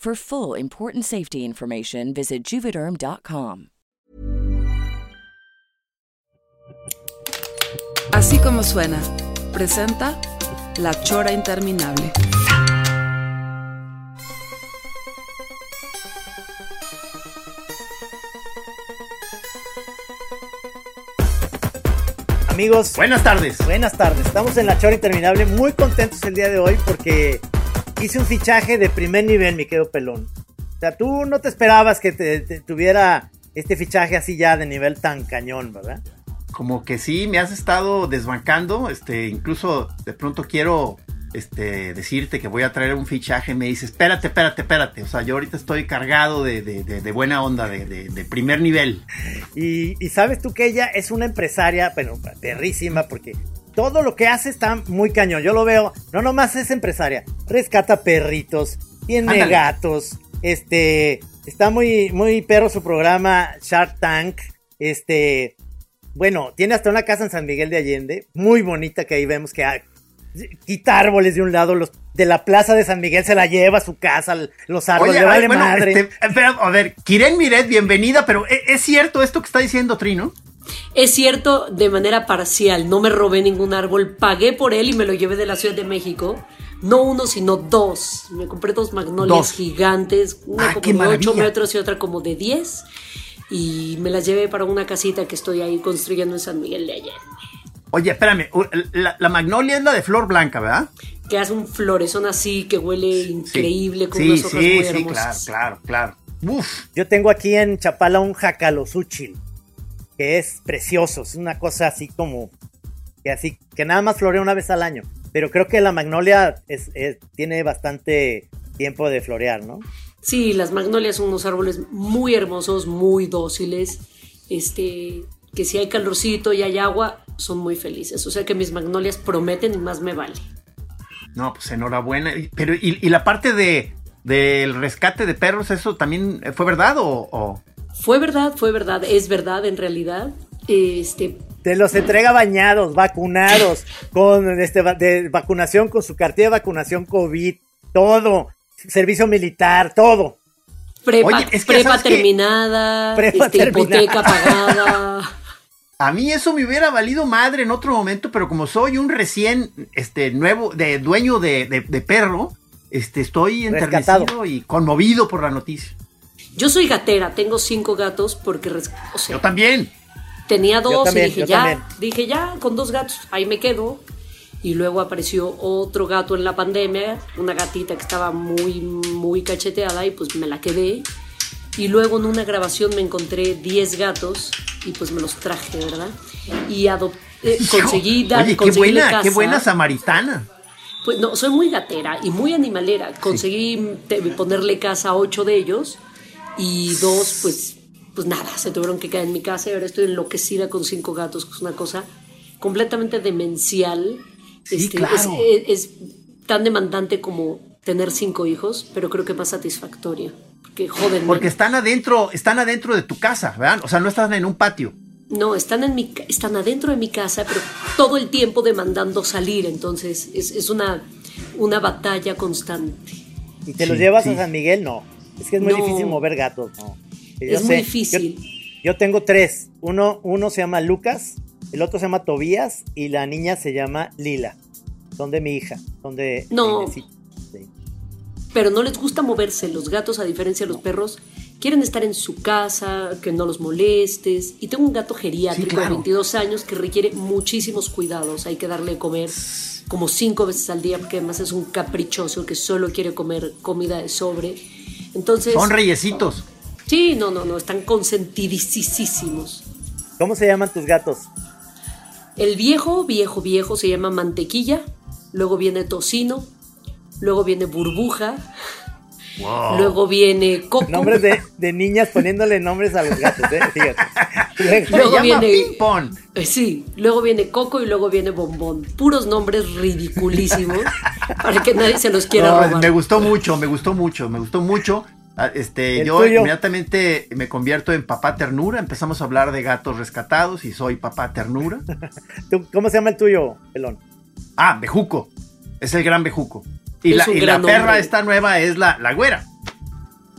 For full important safety information, visit juvederm.com. Así como suena, presenta La Chora Interminable. Amigos, Buenas tardes. buenas tardes. Estamos en la Chora Interminable, muy contentos el día de hoy porque hice un fichaje de primer nivel, mi querido pelón. O sea, tú no te esperabas que te, te tuviera este fichaje así ya de nivel tan cañón, ¿verdad? Como que sí, me has estado desbancando. Este, incluso de pronto quiero este, decirte que voy a traer un fichaje. Me dice, espérate, espérate, espérate. O sea, yo ahorita estoy cargado de, de- de- de buena onda, de, primer nivel. Y, y sabes tú que ella es una empresaria, pero perrísima, porque todo lo que hace está muy cañón. Yo lo veo, no nomás es empresaria, rescata perritos, tiene Ándale. gatos, este, está muy, muy perro su programa Shark Tank, este, bueno, tiene hasta una casa en San Miguel de Allende, muy bonita que ahí vemos que hay, quita árboles de un lado, los de la plaza de San Miguel se la lleva a su casa, los árboles, Oye, le vale ay, bueno, madre. este, espera, a ver, Kiren Miret, bienvenida, pero ¿e- ¿es, cierto esto que está diciendo Trino? Es cierto, de manera parcial, no me robé ningún árbol, pagué por él y me lo llevé de la Ciudad de México. No uno, sino dos. Me compré dos magnolias Dos. gigantes, una Ah, como de 8 maravilla. metros y otra como de 10. Y me las llevé para una casita que estoy ahí construyendo en San Miguel de Allende. Oye, espérame, la, la magnolia es la de flor blanca, ¿verdad? Que hace un florezón así que huele increíble con sí, unas hojas sí, muy sí, hermosas. claro, claro, claro. Uf, Yo tengo aquí en Chapala un jacalosúchil, que es precioso, es una cosa así como que así que nada más florea una vez al año, pero creo que la magnolia es, es- tiene bastante tiempo de florear, ¿no? Sí, las magnolias son unos árboles muy hermosos, muy dóciles, este, que si hay calorcito y hay agua, son muy felices. O sea que mis magnolias prometen y más me vale. no, pues enhorabuena. Pero, ¿y, y la parte de del rescate de perros, eso también fue verdad o- o... Fue verdad, fue verdad, es verdad en realidad. Este, Te los entrega bañados, vacunados, con este de vacunación, con su cartilla de vacunación COVID, todo, servicio militar, todo. prepa, Oye, es que, prepa terminada, Prepa este, terminada. hipoteca pagada. A mí eso me hubiera valido madre en otro momento, pero como soy un recién este nuevo de dueño de, de- de perro, este estoy Rescatado. enternecido y conmovido por la noticia. Yo soy gatera, tengo cinco gatos porque, o sea, Yo también. Tenía dos también, y dije, ya, también. dije, ya, con dos gatos, ahí me quedo. Y luego apareció otro gato en la pandemia, una gatita que estaba muy, muy cacheteada y pues me la quedé. Y luego en una grabación me encontré 10 gatos y pues me los traje, ¿verdad? Y adopté, conseguí dar, Oye, qué buena, qué casa. buena samaritana. Pues no, soy muy gatera y muy animalera. Conseguí te- ponerle casa a ocho de ellos y dos, pues, pues nada, se tuvieron que quedar en mi casa y ahora estoy enloquecida con cinco gatos, que es una cosa completamente demencial. Sí, Este, claro. es, es- es tan demandante como tener cinco hijos, pero creo que más satisfactorio. Porque joden. Porque están adentro, están adentro de tu casa, ¿verdad? O sea, no están en un patio. No, están, en mi, ca- están adentro de mi casa, pero todo el tiempo demandando salir. Entonces es, es una, una batalla constante. ¿Y te los llevas sí. a San Miguel? No. Es que es muy No. difícil mover gatos, no. Yo Es muy difícil. Yo, yo tengo tres. Uno, uno se llama Lucas, el otro se llama Tobías y la niña se llama Lila. son de mi hija, son de... No. de- sí, sí. pero no les gusta moverse. Los gatos, a diferencia de los perros, quieren estar en su casa, que no los molestes. Y tengo un gato geriátrico Sí, claro. de 22 años que requiere muchísimos cuidados. Hay que darle de comer como cinco veces al día, porque además es un caprichoso que solo quiere comer comida de sobre. Entonces, Son reyesitos. sí, no, no, no, están consentidísimos. ¿Cómo se llaman tus gatos? El viejo, viejo, viejo se llama mantequilla, luego viene tocino, luego viene burbuja, luego viene coco. Nombres de, de niñas poniéndole nombres a los gatos, ¿eh? Fíjate. Luego- Se Luego llama viene- ping pong. Eh, Sí, luego viene Coco y luego viene Bombón. Puros nombres ridiculísimos para que nadie se los quiera No, robar. me gustó mucho, me gustó mucho, me gustó mucho. Ah, Este, ¿El yo tuyo? inmediatamente me convierto en papá ternura. Empezamos a hablar de gatos rescatados y soy papá ternura. ¿Tú- ¿Cómo se llama el tuyo, pelón? Ah, Bejuco. Es el gran Bejuco. Y la, y la perra hombre. esta nueva es la, la güera.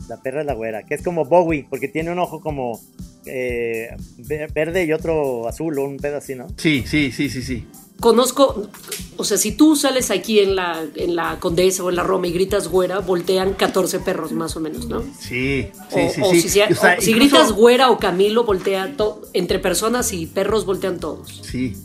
La perra es la güera, que es como Bowie, porque tiene un ojo como eh, ve- verde y otro azul, o un pedo así, ¿no? Sí, sí, sí, sí, sí. Conozco, o sea, si tú sales aquí en la, en la Condesa o en la Roma y gritas güera, voltean 14 perros más o menos, ¿no? Sí, sí, o, sí, o sí. si, sea- O sea, o si incluso- gritas güera o Camilo, voltea to- entre personas y perros voltean todos. Sí.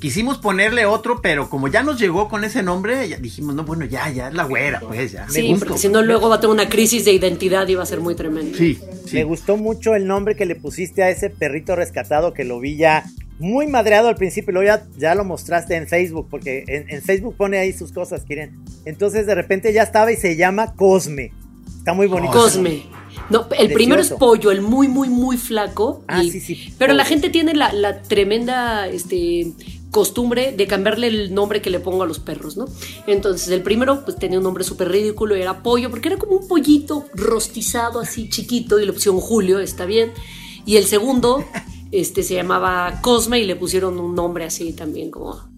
Quisimos ponerle otro, pero como ya nos llegó con ese nombre, ya dijimos, no, bueno, ya, ya es la güera, pues ya. Sí, porque si no luego va a tener una crisis de identidad y va a ser muy tremendo. Sí, sí. Me gustó mucho el nombre que le pusiste a ese perrito rescatado que lo vi ya muy madreado al principio y luego ya, ya lo mostraste en Facebook, porque en, en Facebook pone ahí sus cosas, quieren. Entonces de repente ya estaba y se llama Cosme. Está muy bonito. Cosme. No, el primero es pollo, el muy, muy, muy flaco. Ah, y- sí, sí, Pero la gente tiene la, la tremenda este, costumbre de cambiarle el nombre que le pongo a los perros, ¿no? Entonces, el primero, pues tenía un nombre súper ridículo, y era pollo, porque era como un pollito rostizado así chiquito, y le pusieron Julio, está bien. Y el segundo, este, se llamaba Cosme, y le pusieron un nombre así también, como.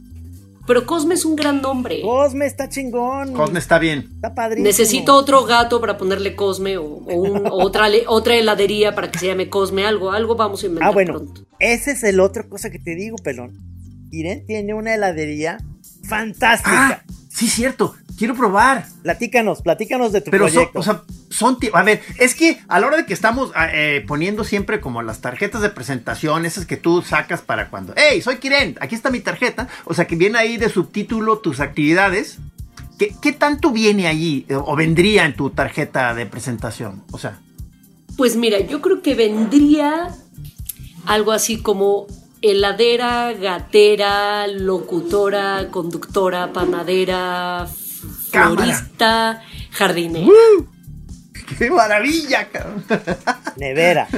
Pero Cosme es un gran nombre. Cosme está chingón. Cosme está bien. Está padrísimo. Necesito otro gato para ponerle Cosme o, o un- o otra, otra heladería para que se llame Cosme, algo, algo vamos a inventar Ah, bueno, pronto. ese es el otro cosa que te digo, pelón. Irene tiene una heladería fantástica. Ah, sí, cierto. Quiero probar. Platícanos, platícanos de tu Pero son, proyecto. o sea, son, a ver, es que a la hora de que estamos ah, eh, poniendo siempre como las tarjetas de presentación, esas que tú sacas para cuando, hey, soy Kiren, aquí está mi tarjeta, o sea, que viene ahí de subtítulo tus actividades, ¿qué, qué tanto viene allí eh, o vendría en tu tarjeta de presentación? O sea, Pues mira, yo creo que vendría algo así como heladera, gatera, locutora, conductora, panadera, Cámara. florista, jardinera. ¡qué maravilla! cabrón! Nevera.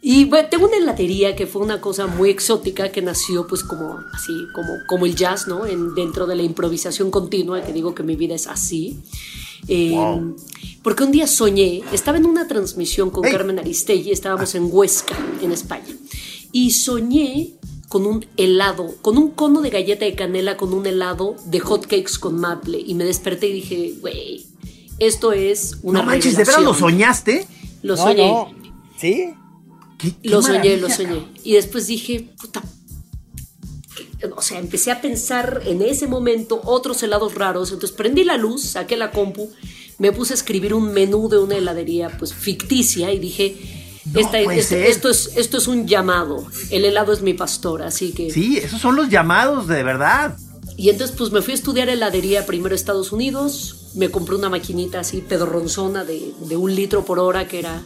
Y bueno, tengo una heladería que fue una cosa muy exótica que nació pues como así, como, como el jazz, ¿no? En, dentro de la improvisación continua, que digo que mi vida es así. Eh, Wow. Porque un día soñé, estaba en una transmisión con Hey. Carmen Aristegui, estábamos en Huesca, en España, y soñé con un helado, con un cono de galleta de canela, con un helado de hotcakes con maple, y me desperté y dije, güey, esto es una no manches, ¿de veras lo revelación". soñaste? Lo no, soñé. no. ¿Sí? ¿Qué- qué Lo soñé, lo soñé. Y después dije, puta. O sea, empecé a pensar en ese momento otros helados raros. Entonces prendí la luz, saqué la compu, me puse a escribir un menú de una heladería pues ficticia y dije, No esta- este- esto, es, esto es un llamado. El helado es mi pastor, así que... Sí, esos son los llamados de verdad. Y entonces pues me fui a estudiar heladería primero a Estados Unidos, me compré una maquinita así pedorronzona de, de un litro por hora que era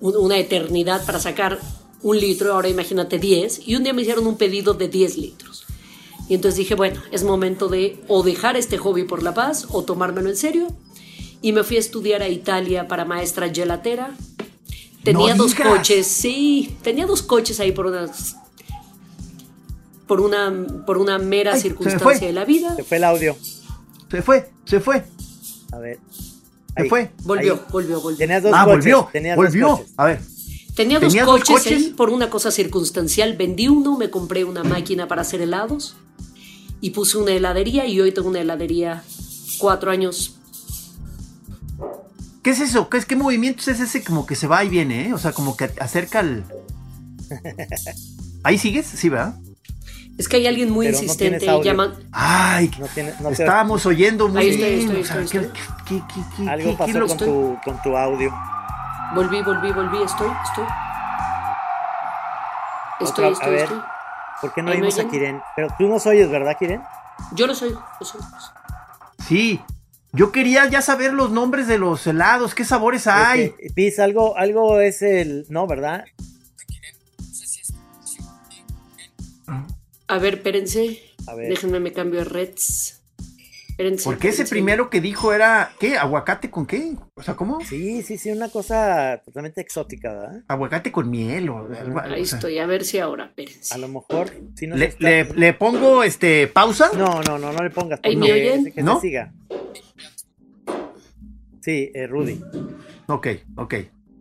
un- una eternidad para sacar un litro, ahora imagínate 10, y un día me hicieron un pedido de 10 litros. Y entonces dije, bueno, es momento de o dejar este hobby por la paz o tomármelo en serio. Y me fui a estudiar a Italia para maestra gelatera. Tenía No dos digas. coches, sí, tenía dos coches ahí por unas por una por una mera Ay, se me circunstancia de la vida. Se fue el audio. Se fue, se fue, A ver. se Ahí. fue. Volvió, Ahí. volvió, volvió. Tenías dos ah, coches. volvió, tenías dos coches. A ver, Tenía dos ¿Tenía dos coches, coches? ahí por una cosa circunstancial. Vendí uno, me compré una máquina para hacer helados y puse una heladería y hoy tengo una heladería cuatro años. ¿Qué es eso? ¿Qué, es, ¿Qué movimiento es ese como que se va y viene, eh? O sea, como que acerca el... ¿Ahí sigues? Sí, ¿verdad? Es que hay alguien muy Pero no insistente tienes y llaman. Ay, No tiene, no estábamos oyendo muy Ahí bien. estoy, o sea, estoy, ¿qué- estoy. qué- qué- qué- algo pasó con tu, con tu audio. Volví, volví, volví. Estoy, estoy. Estoy, Otra- a estoy, ver. estoy. ¿Por qué no oímos a. Kiren? Pero tú nos oyes, ¿verdad, Kiren? Yo lo soy, lo soy. Sí, yo quería ya saber los nombres de los helados, qué sabores hay. Este, Piz, algo, algo es el. No, ¿verdad? A ver, espérense. A ver. Déjenme me cambio a Reds. Porque ese primero que dijo era, ¿qué? ¿Aguacate con qué? O sea, ¿cómo? Sí, sí, sí, una cosa totalmente exótica, ¿verdad? Aguacate con miel o algo. Ahí o sea. estoy, a ver si ahora, espérense. A lo mejor. Si no ¿Le, está- le- le pongo este pausa? No, no, no, no le pongas. Ahí me oyen. Que se ¿No? siga. Sí, eh, Rudy. Ok, ok.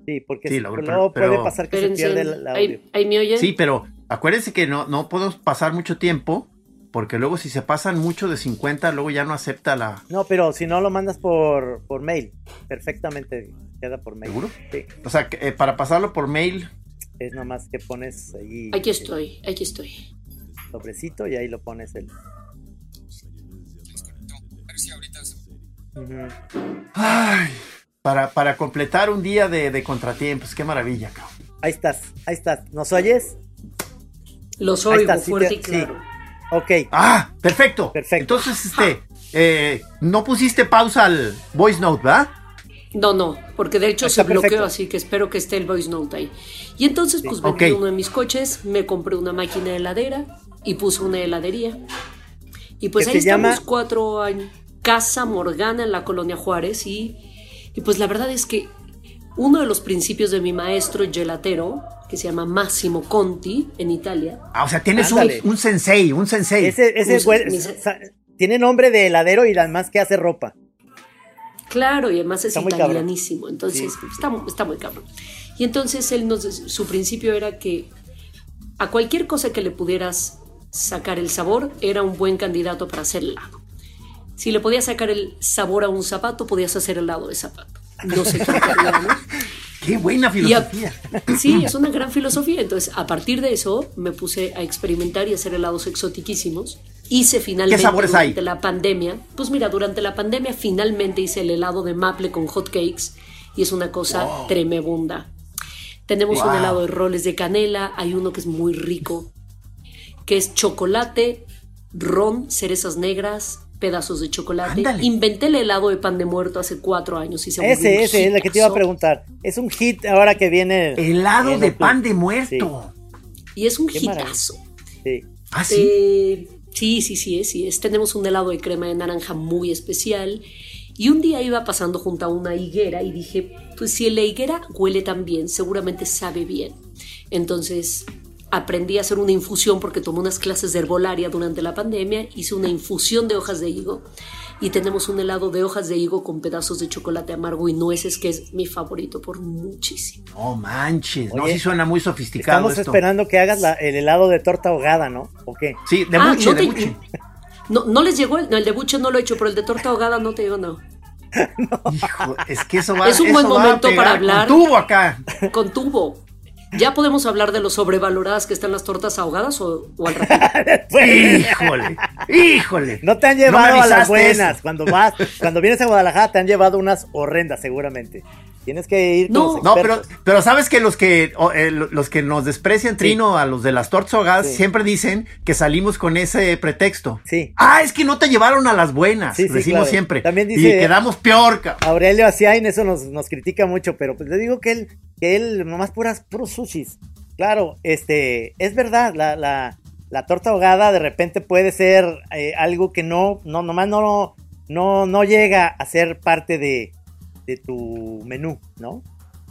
Sí, porque Sí, luego pero- puede pasar que Espérense. se pierde el, el audio. Ahí, ahí me oyen. Sí, pero acuérdense que no, no podemos pasar mucho tiempo, porque luego si se pasan mucho de 50, luego ya no acepta la... No, pero si no lo mandas por, por mail, perfectamente queda por mail. ¿Seguro? Sí, O sea, que, eh, para pasarlo por mail, es nomás que pones ahí Aquí el estoy, aquí estoy. sobrecito y ahí lo pones el. Ujú. ay, para, para completar un día de, de contratiempos, qué maravilla, cabrón. Ahí estás, ahí estás. ¿Nos oyes? Los oigo está, sí fuerte te- y claro. Ok. Ah, perfecto. Perfecto. Entonces, este, eh, no pusiste pausa al voice note, ¿verdad? No, no, porque de hecho Está se bloqueó, perfecto. así que espero que esté el voice note ahí. Y entonces, pues vendí uno de mis coches, me compré una máquina heladera y puse una heladería. Y pues ¿Qué ahí estamos llama? cuatro años. Casa Morgana en la colonia Juárez y, y pues la verdad es que uno de los principios de mi maestro gelatero, que se llama Massimo Conti en Italia, Ah, o sea, tienes un, un sensei, un sensei. Ese, ese Pues, sa- tiene nombre de heladero y además que hace ropa. Claro, y además es italianísimo, entonces está, está muy cabrón. Y entonces él nos, su principio era que a cualquier cosa que le pudieras sacar el sabor era un buen candidato para hacer helado. Si le podías sacar el sabor a un zapato, podías hacer helado de zapato. No sé qué buena a- filosofía. sí, es una gran filosofía. Entonces, a partir de eso, me puse a experimentar y hacer helados exotiquísimos. Hice finalmente ¿Qué sabores durante hay? la pandemia. Pues mira, durante la pandemia finalmente hice el helado de maple con hot cakes y es una cosa tremebunda. Tenemos un helado de roles de canela, hay uno que es muy rico, que es chocolate, ron, cerezas negras, pedazos de chocolate. Ándale. Inventé el helado de pan de muerto hace cuatro años y se volvió un Ese, ese es el que te iba a preguntar. Es un hit ahora que viene. Helado de pan de muerto. Y es un Qué maravilla. hitazo. Sí. Ah, sí. Eh, sí, sí, sí, es, sí es. Tenemos un helado de crema de naranja muy especial. Y un día iba pasando junto a una higuera y dije, pues si la higuera huele tan bien, seguramente sabe bien. Entonces aprendí a hacer una infusión porque tomé unas clases de herbolaria durante la pandemia, hice una infusión de hojas de higo y tenemos un helado de hojas de higo con pedazos de chocolate amargo y nueces que es mi favorito por muchísimo. No manches, no, sí suena muy sofisticado Estamos esto. esperando que hagas la- el helado de torta ahogada, ¿no? ¿O qué? Sí, de Ah, buche, no de te- buche. No, no les llegó el, no, el de buche no lo he hecho, pero el de torta ahogada no te digo no. Hijo, es que eso va Es un buen momento para con hablar. tubo acá. Con tubo. ¿Ya podemos hablar de lo sobrevaloradas que están las tortas ahogadas o, o al ratito? Híjole, híjole. No te han llevado a las buenas. eso. Cuando vas, cuando vienes a Guadalajara te han llevado unas horrendas seguramente. Tienes que ir con No. los No, pero, pero sabes que los que o, eh, los que nos desprecian Trino a los de las tortas ahogadas Sí. siempre dicen que salimos con ese pretexto. Sí. Ah, es que no te llevaron a las buenas, Sí, sí, decimos claro. siempre. También y dice- quedamos peor, cabrón. Aurelio Asiain eso nos, nos critica mucho, pero pues le digo que él, que él nomás puras, puros sushis. Claro, este, es verdad, la, la, la torta ahogada de repente puede ser eh, algo que no, no, nomás no, no, no llega a ser parte de, de tu menú, ¿no?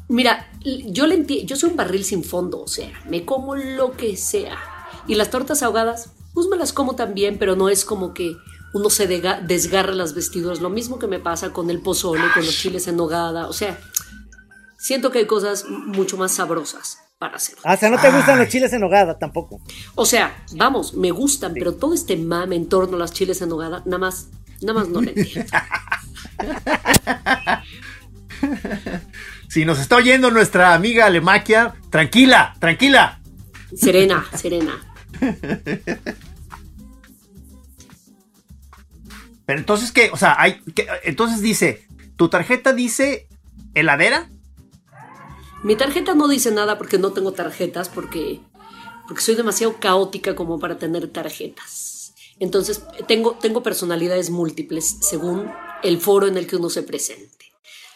Mira, yo le enti- yo soy un barril sin fondo, o sea, me como lo que sea. Y las tortas ahogadas, pues me las como también, pero no es como que uno se desgarra las vestiduras. Lo mismo que me pasa con el pozole, con los chiles en nogada. O sea, siento que hay cosas mucho más sabrosas para hacer. Ah, o sea, no te gustan los chiles en hogada tampoco. O sea, vamos, me gustan, pero todo este mame en torno a las chiles en nogada, nada más, Nada más no le dije. si nos está oyendo nuestra amiga Alemaquia, tranquila, tranquila. Serena, serena. Pero entonces que, o sea, hay, entonces dice, ¿tu tarjeta dice heladera? Mi tarjeta no dice nada porque no tengo tarjetas, porque, porque soy demasiado caótica como para tener tarjetas. Entonces, tengo, tengo personalidades múltiples según el foro en el que uno se presente.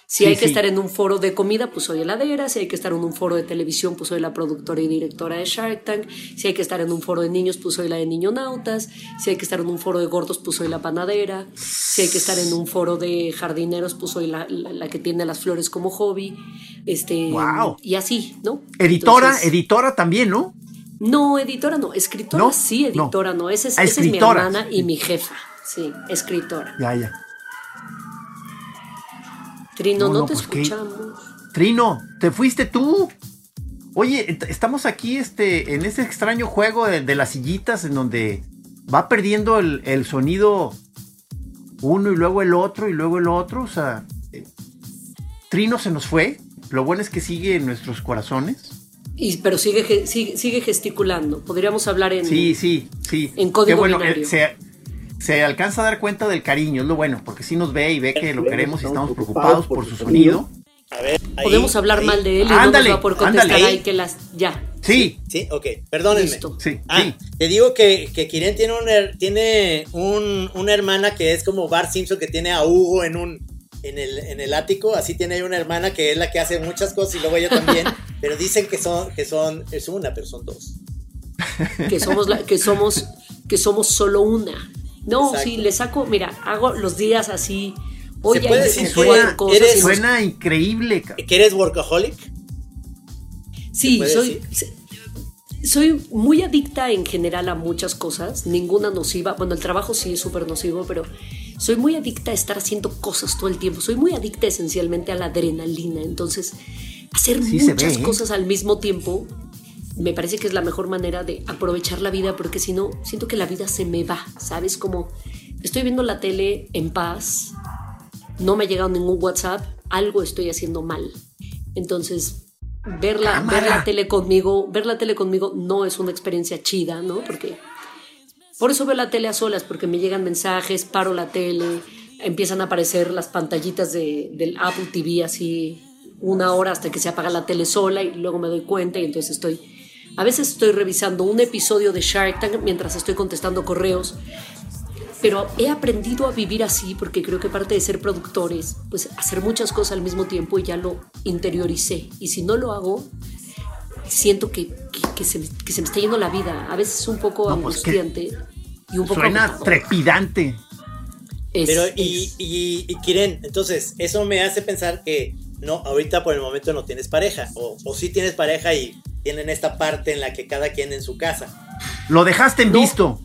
Si Sí, hay que sí. estar en un foro de comida, pues soy heladera. Si hay que estar en un foro de televisión, pues soy la productora y directora de Shark Tank. Si hay que estar en un foro de niños, pues soy la de niñonautas. Si hay que estar en un foro de gordos, pues soy la panadera. Si hay que estar en un foro de jardineros, pues soy la, la- la que tiene las flores como hobby. Este, Guau. Y así, ¿no? Editora, Entonces- editora también, ¿no? No, editora no, escritora ¿No? sí, No. editora no. Esa es, Ah, esa es mi hermana y mi jefa. Sí, escritora. Ya, ya. Trino, No, no, no, te pues, ¿qué? escuchamos. Trino, te fuiste tú. Oye, estamos aquí este, en este extraño juego de, de las sillitas en donde va perdiendo el, el sonido uno y luego el otro y luego el otro. O sea, eh, Trino se nos fue. Lo bueno es que sigue en nuestros corazones. Y, pero sigue, sigue, sigue gesticulando. Podríamos hablar en. Sí, sí, sí. En código Qué bueno, binario. eh, se, se alcanza a dar cuenta del cariño, es lo bueno, porque sí nos ve y ve que lo queremos y estamos preocupados por su sonido. A ver, ahí, Podemos hablar ahí. mal de él y Ándale, no nos va a poder contestar ándale. ahí que las. Ya. Sí, Sí, ok, perdónenme. Listo. sí, Ah, sí. te digo que, que Kiren tiene, un, tiene un- una hermana que es como Bart Simpson que tiene a Hugo en un en el, en el ático, así tiene una hermana que es la que hace muchas cosas y luego ella también, pero dicen que son, que son, es una, pero son dos. Que somos, la- que somos, que somos solo una. No, Exacto. sí, le saco, mira, hago los días así. Oye, puede hay decir cosas eres- y nos- Suena increíble. ca- ¿Que eres workaholic? Sí, puede soy, soy muy adicta en general a muchas cosas, ninguna nociva. Bueno, el trabajo sí es súper nocivo, pero soy muy adicta a estar haciendo cosas todo el tiempo. Soy muy adicta esencialmente a la adrenalina. Entonces, hacer Sí muchas ve, ¿eh? cosas al mismo tiempo me parece que es la mejor manera de aprovechar la vida, porque si no, siento que la vida se me va, ¿sabes? Como estoy viendo la tele en paz, no me ha llegado ningún WhatsApp, algo estoy haciendo mal. Entonces, ver la, ver la tele conmigo, ver la tele conmigo no es una experiencia chida, ¿no? Porque por eso veo la tele a solas, porque me llegan mensajes, paro la tele, empiezan a aparecer las pantallitas de, del Apple TV así una hora hasta que se apaga la tele sola y luego me doy cuenta y entonces estoy a veces estoy revisando un episodio de Shark Tank mientras estoy contestando correos pero he aprendido a vivir así porque creo que parte de ser productores, pues hacer muchas cosas al mismo tiempo y ya lo interioricé. Y si no lo hago, siento que, que, que se, me, que se me está yendo la vida. A veces es un poco No, pues, angustiante y un poco Suena agotador. trepidante. Es- Pero, es- y, y, y Kiren, entonces, eso me hace pensar que no, ahorita por el momento no tienes pareja, o, o sí tienes pareja y tienen esta parte en la que cada quien en su casa. Lo dejaste en No. visto.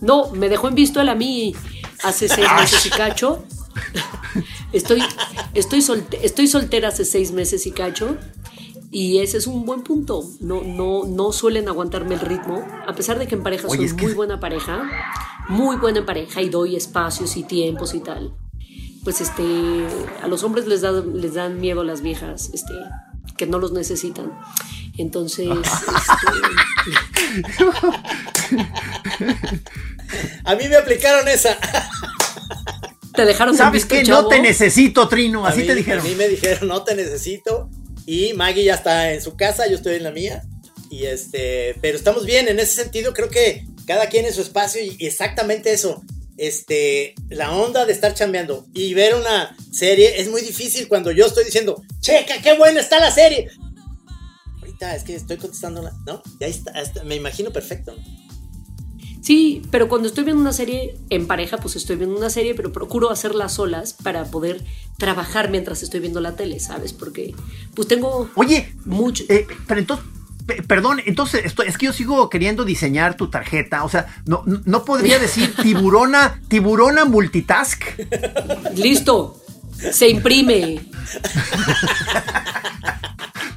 No, me dejó en visto él a mí hace seis meses y cacho. Estoy, estoy, solte- estoy soltera hace seis meses y cacho. Y ese es un buen punto. No, no, no suelen aguantarme el ritmo. A pesar de que en pareja Oye, soy que- muy buena pareja. Muy buena en pareja y doy espacios y tiempos y tal. Pues este, a los hombres les, da, les dan miedo las viejas, este, que no los necesitan. Entonces, este, A mí me aplicaron esa. te dejaron ¿Sabes qué? No te necesito, Trino. A Así mí- te dijeron. A mí me dijeron, no te necesito. Y Maggie ya está en su casa, yo estoy en la mía. Y este, pero estamos bien, en ese sentido creo que cada quien en su espacio y exactamente eso. Este, la onda de estar chambeando y ver una serie es muy difícil cuando yo estoy diciendo, checa, qué buena está la serie. Ahorita es que estoy contestando, la- ¿no? Ya está, está- me imagino perfecto. ¿no? Sí, pero cuando estoy viendo una serie en pareja, pues estoy viendo una serie, pero procuro hacerla solas para poder trabajar mientras estoy viendo la tele, ¿sabes? Porque pues tengo Oye, mucho... eh, pero entonces, pe- perdón, entonces esto, es que yo sigo queriendo diseñar tu tarjeta. O sea, no, no- no podría decir tiburona, tiburona multitask. Listo, se imprime.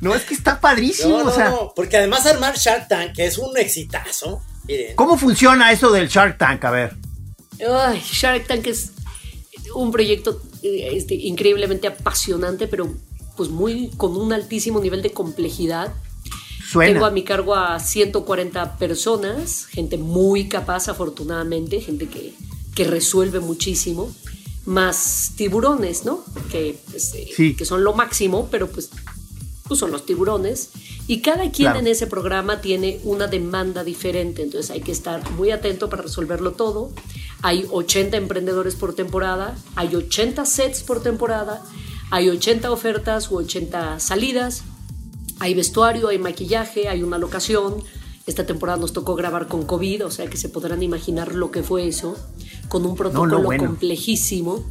No, es que está padrísimo. No, no, o sea, no, porque además armar Shark Tank, que es un exitazo, miren, ¿cómo funciona eso del Shark Tank? A ver. Ay, Shark Tank es un proyecto eh, este, increíblemente apasionante, pero pues muy con un altísimo nivel de complejidad. Suena. Tengo a mi cargo a 140 personas, gente muy capaz afortunadamente, gente que que resuelve muchísimo, más tiburones, ¿no? Que, pues, eh, que son lo máximo, pero pues, pues, son los tiburones. Y cada quien en ese programa tiene una demanda diferente, entonces hay que estar muy atento para resolverlo todo. Hay 80 emprendedores por temporada, hay 80 sets por temporada, hay 80 ofertas u 80 salidas, hay vestuario, hay maquillaje, hay una locación. Esta temporada nos tocó grabar con COVID, o sea que se podrán imaginar lo que fue eso, con un protocolo complejísimo.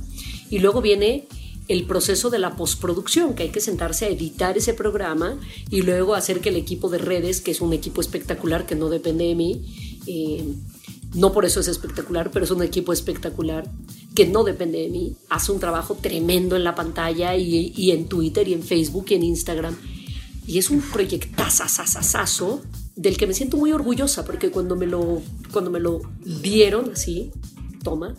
Y luego viene el proceso de la postproducción, que hay que sentarse a editar ese programa y luego hacer que el equipo de redes, que es un equipo espectacular que no depende de mí, eh, no por eso es espectacular, pero es un equipo espectacular que no depende de mí, hace un trabajo tremendo en la pantalla y, en Twitter y en Facebook y en Instagram. Y es un proyectazazazazo del que me siento muy orgullosa porque cuando me lo, cuando me lo dieron así, toma,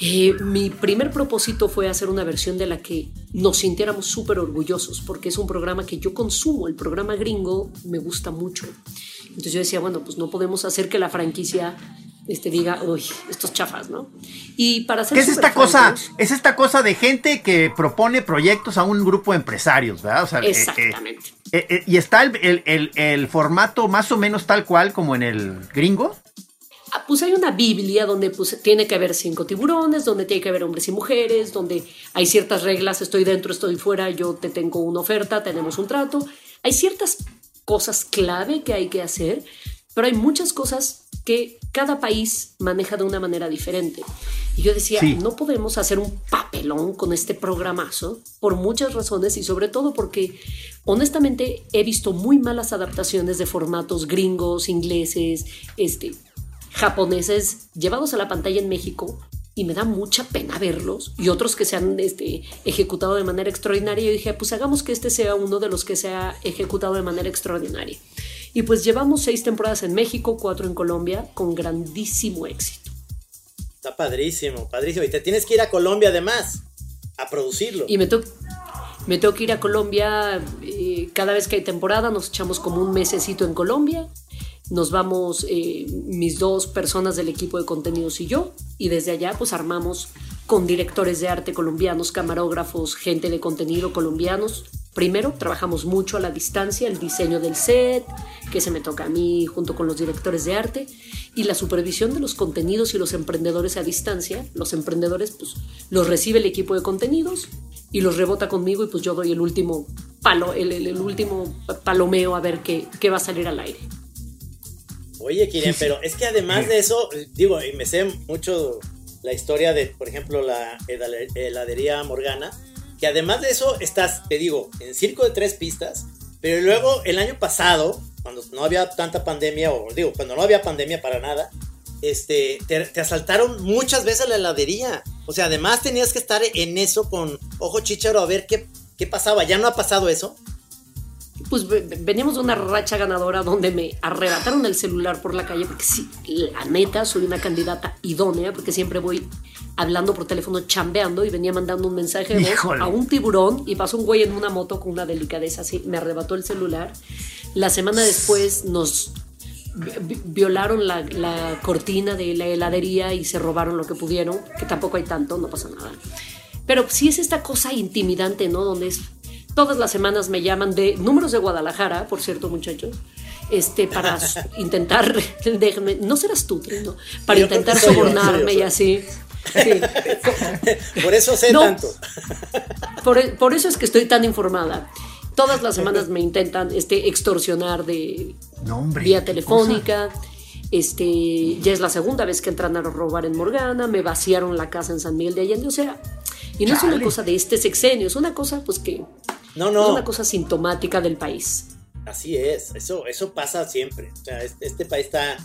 eh, mi primer propósito fue hacer una versión de la que nos sintiéramos súper orgullosos, porque es un programa que yo consumo, el programa gringo me gusta mucho. Entonces yo decía, bueno, pues no podemos hacer que la franquicia este, diga, uy, estos chafas, ¿no? Y para hacer ¿Qué es esta cosa? Es esta cosa de gente que propone proyectos a un grupo de empresarios, ¿verdad? Eh, exactamente. Eh, y está el, el, el formato más o menos tal cual como en el gringo. Ah, pues hay una Biblia donde pues, tiene que haber cinco tiburones, donde tiene que haber hombres y mujeres, donde hay ciertas reglas, estoy dentro, estoy fuera, yo te tengo una oferta, tenemos un trato. Hay ciertas cosas clave que hay que hacer, pero hay muchas cosas que cada país maneja de una manera diferente. Y yo decía, no podemos hacer un papelón con este programazo por muchas razones y sobre todo porque honestamente he visto muy malas adaptaciones de formatos gringos, ingleses, este, japoneses llevados a la pantalla en México y me da mucha pena verlos y otros que se han este, ejecutado de manera extraordinaria. Yo dije, pues hagamos que este sea uno de los que se ha ejecutado de manera extraordinaria. Y pues llevamos seis temporadas en México, cuatro en Colombia, con grandísimo éxito. Está padrísimo, padrísimo. Y te tienes que ir a Colombia además a producirlo. Y me, me tengo que ir a Colombia eh, cada vez que hay temporada, nos echamos como un mesecito en Colombia nos vamos eh, mis dos personas del equipo de contenidos y yo, y desde allá pues armamos con directores de arte colombianos, camarógrafos, gente de contenido colombianos. Primero trabajamos mucho a la distancia, el diseño del set, que se me toca a mí junto con los directores de arte, y la supervisión de los contenidos y los emprendedores a distancia. Los emprendedores pues los recibe el equipo de contenidos y los rebota conmigo y pues yo doy el último palo, el, último palomeo a ver qué, qué va a salir al aire. Oye, Kirian, pero es que además de eso, digo, y me sé mucho la historia de, por ejemplo, la heladería Morgana, que además de eso estás, te digo, en circo de tres pistas, pero luego el año pasado, cuando no había tanta pandemia, o digo, cuando no había pandemia para nada, este, te, asaltaron muchas veces la heladería. O sea, además tenías que estar en eso con ojo chicharo a ver qué, qué pasaba. ¿Ya no ha pasado eso? Pues veníamos de una racha ganadora donde me arrebataron el celular por la calle, porque sí, la neta, soy una candidata idónea, porque siempre voy hablando por teléfono, chambeando, y venía mandando un mensaje de voz a un tiburón, y pasó un güey en una moto con una delicadeza así, me arrebató el celular. La semana después nos violaron la, la cortina de la heladería y se robaron lo que pudieron, que tampoco hay tanto, no pasa nada. Pero sí es esta cosa intimidante, ¿no? Donde es Todas las semanas me llaman de números de Guadalajara, por cierto, muchachos, este, para intentar, déjame, no serás tú, ¿no? Para intentar sobornarme y así. por eso sé tanto. Por, eso es que estoy tan informada. Todas las semanas me intentan este, extorsionar de vía telefónica. Este, ya es la segunda vez que entran a robar en Morgana, me vaciaron la casa en San Miguel de Allende, o sea, y no es una cosa de este sexenio, es una cosa pues que no, no. Es una cosa sintomática del país. Así es, eso, eso pasa siempre. O sea, este, país está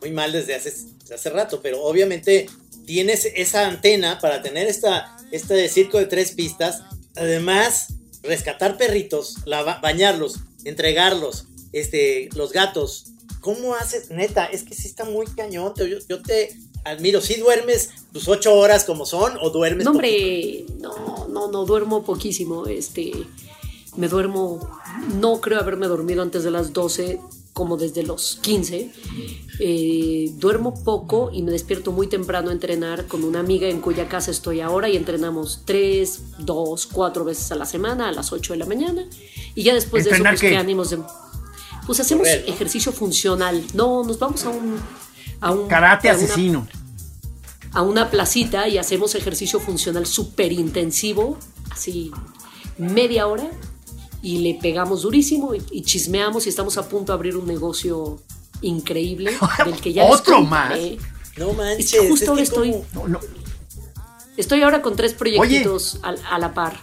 muy mal desde hace, hace rato, pero obviamente tienes esa antena para tener esta, este circo de tres pistas. Además, rescatar perritos, bañarlos, entregarlos, este, los gatos. ¿Cómo haces? Neta, es que sí está muy cañón. Yo, yo te admiro. ¿Sí duermes tus ocho horas como son o duermes? No, hombre, no, no, no, duermo poquísimo. Este, me duermo, no creo haberme dormido antes de las 12 como desde los 15. Eh, duermo poco y me despierto muy temprano a entrenar con una amiga en cuya casa estoy ahora y entrenamos tres, dos, cuatro veces a la semana a las 8 de la mañana. Y ya después de eso, pues qué ánimos de... Pues hacemos ejercicio funcional. No, nos vamos a un... A un Karate asesino. a una placita y hacemos ejercicio funcional súper intensivo, así media hora y le pegamos durísimo y, chismeamos y estamos a punto de abrir un negocio increíble del que ya otro más no manches justo ahora estoy estoy ahora con tres proyectitos a, la par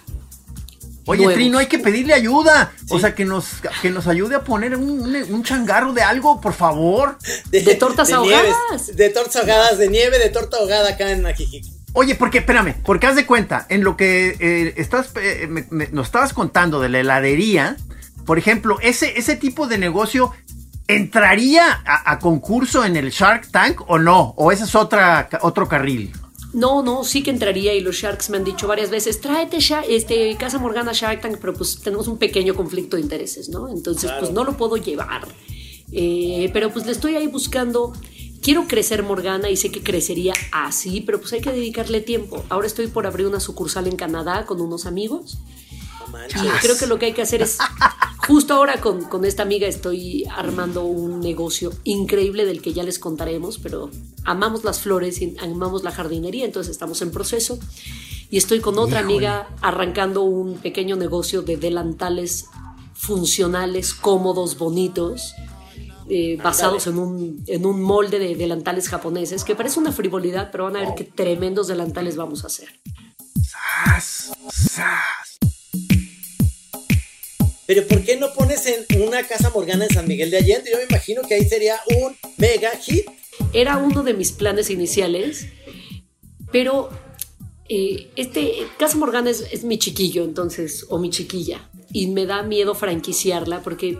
Oye, Trino, hay que pedirle ayuda. O sea, que nos, que nos ayude a poner un, changarro de algo, por favor. De, tortas ahogadas. de tortas ahogadas, de nieve, de torta ahogada acá en Ajijic. Oye, porque, espérame, porque haz de cuenta, en lo que eh, estás, eh, nos estabas contando de la heladería, por ejemplo, ese, ese tipo de negocio entraría a, concurso en el Shark Tank o no, o ese es otra, otro carril. No, no, sí que entraría y los Sharks me han dicho varias veces, tráete este, Casa Morgana Shark Tank, pero pues tenemos un pequeño conflicto de intereses, ¿no? Entonces, pues no lo puedo llevar. Eh, pero pues le estoy ahí buscando quiero crecer Morgana y sé que crecería así, pero pues hay que dedicarle tiempo. Ahora estoy por abrir una sucursal en Canadá con unos amigos. y creo que lo que hay que hacer es, justo ahora con, con, esta amiga estoy armando un negocio increíble del que ya les contaremos, pero amamos las flores y amamos la jardinería, entonces estamos en proceso. Y estoy con otra amiga arrancando un pequeño negocio de delantales funcionales, cómodos, bonitos eh, basados en un, en un molde de delantales japoneses, que parece una frivolidad, pero van a ver qué tremendos delantales vamos a hacer. Pero ¿por qué no pones en una casa Morgana en San Miguel de Allende? Yo me imagino que ahí sería un mega hit. Era uno de mis planes iniciales, pero eh, este Casa Morgana es, es, mi chiquillo, entonces, o mi chiquilla, y me da miedo franquiciarla porque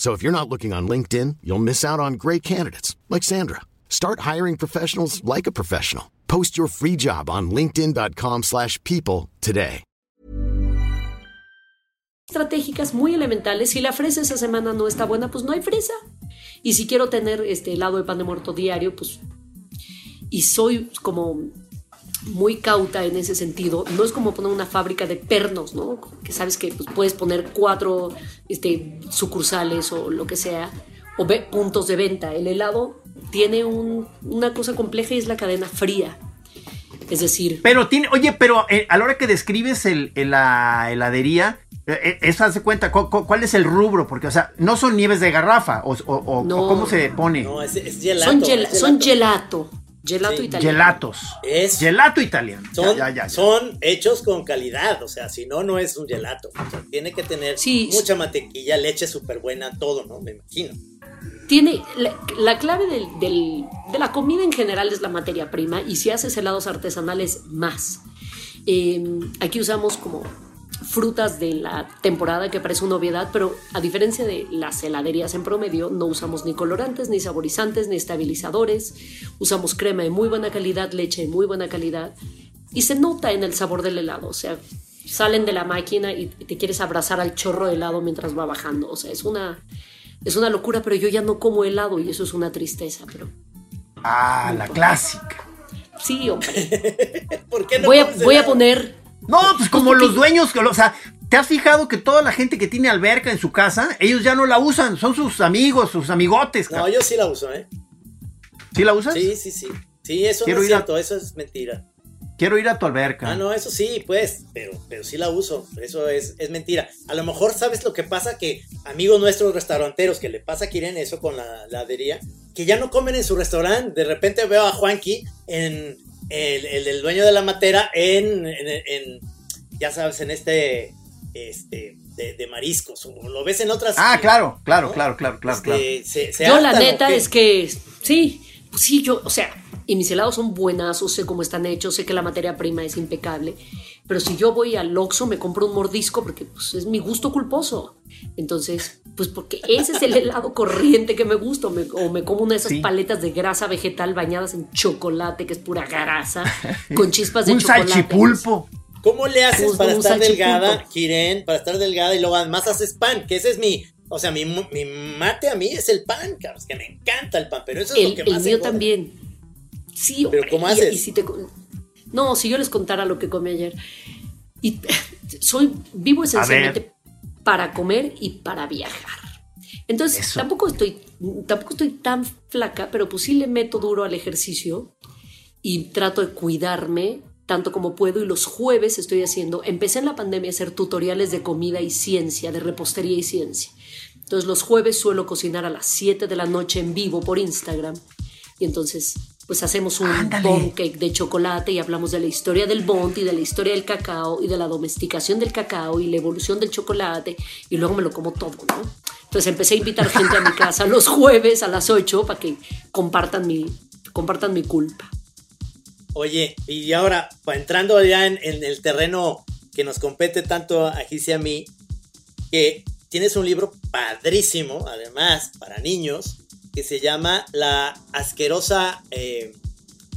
So if you're not looking on LinkedIn, you'll miss out on great candidates like Sandra. Start hiring professionals like a professional. Post your free job on linkedin.com/people today. Estratégicas muy elementales, si la fresa esa semana no está buena, pues no hay fresa. Y si quiero tener este helado de pan de muerto diario, pues y soy como muy cauta en ese sentido. No es como poner una fábrica de pernos, ¿no? Que sabes que pues, puedes poner cuatro este, sucursales o lo que sea, o puntos de venta. El helado tiene una cosa compleja y es la cadena fría. Es decir... Pero tiene, oye, pero eh, a la hora que describes el, la heladería, eh, eh, eso hace cuenta, ¿cuál, es el rubro? Porque, o sea, no son nieves de garrafa, o, cómo se pone. No, es, gelato, son, gelato. son gelato. Gelato italiano. Gelatos. Es, gelato italiano. Son, hechos con calidad, o sea, si no, no es un gelato. tiene que tener mucha mantequilla, leche súper buena, todo, ¿no? Me imagino. Tiene, la, clave de la comida en general es la materia prima y si haces helados artesanales, más. Em, aquí usamos como frutas de la temporada que parece una obviedad, pero a diferencia de las heladerías en promedio, no usamos ni colorantes, ni saborizantes, ni estabilizadores. Usamos crema de muy buena calidad, leche de muy buena calidad. Y se nota en el sabor del helado, o sea, salen de la máquina y te quieres abrazar al chorro de helado mientras va bajando. O sea, es una, es una locura, pero yo ya no como helado y eso es una tristeza, pero... Ah, la clásica. Sí, hombre. ¿Por qué no voy, a, voy a poner no, pues como los dueños, o sea, ¿te has fijado que toda la gente que tiene alberca en su casa, ellos ya no la usan, son sus amigos, sus amigotes? No, yo sí la uso, ¿eh? ¿Sí la usas? Sí, sí, sí. Sí, eso no es cierto, eso es mentira. Quiero ir a tu alberca. Ah, no, eso sí, pues, pero, pero sí la uso. Eso es, es mentira. A lo mejor sabes lo que pasa que amigos nuestros restauranteros que le pasa quieren eso con la ladería, que ya no comen en su restaurante. De repente veo a Juanqui en, el, el, dueño de la matera en, en, ya sabes, en este este, de, mariscos, lo ves en otras. Ah, claro, claro, claro, claro, claro, este, yo la neta es que sí, pues sí, yo, o sea, y mis helados son buenazos, sé cómo están hechos, sé que la materia prima es impecable, pero si yo voy al Oxxo me compro un mordisco porque pues, es mi gusto culposo. Entonces, pues porque ese es el helado corriente que me gusta, o me, como una de esas paletas de grasa vegetal bañadas en chocolate, que es pura grasa, con chispas de un chocolate. Un salchipulpo. ¿Cómo le haces para estar delgada, Kiren? Para estar delgada y luego además haces pan, que ese es mi, o sea, mi, mate a mí es el pan, cabrón, que me encanta el pan, pero eso es lo que más El mío también. Sí, Pero ¿cómo haces? Y, si te, no, si yo les contara lo que comí ayer. Y soy vivo esencialmente para comer y para viajar. Entonces, tampoco estoy, tampoco estoy tan flaca, pero pues sí le meto duro al ejercicio y trato de cuidarme tanto como puedo y los jueves estoy haciendo, empecé en la pandemia a hacer tutoriales de comida y ciencia, de repostería y ciencia. Entonces los jueves suelo cocinar a las 7 de la noche en vivo por Instagram y entonces pues hacemos un bond cake de chocolate y hablamos de la historia del bond y de la historia del cacao y de la domesticación del cacao y la evolución del chocolate y luego me lo como todo, ¿no? Entonces empecé a invitar gente a mi casa los jueves a las 8 para que compartan mi, compartan mi culpa. Oye, y ahora, entrando ya en, el terreno que nos compete tanto a Gis y a mí, que tienes un libro padrísimo, además, para niños, que se llama La asquerosa. Eh,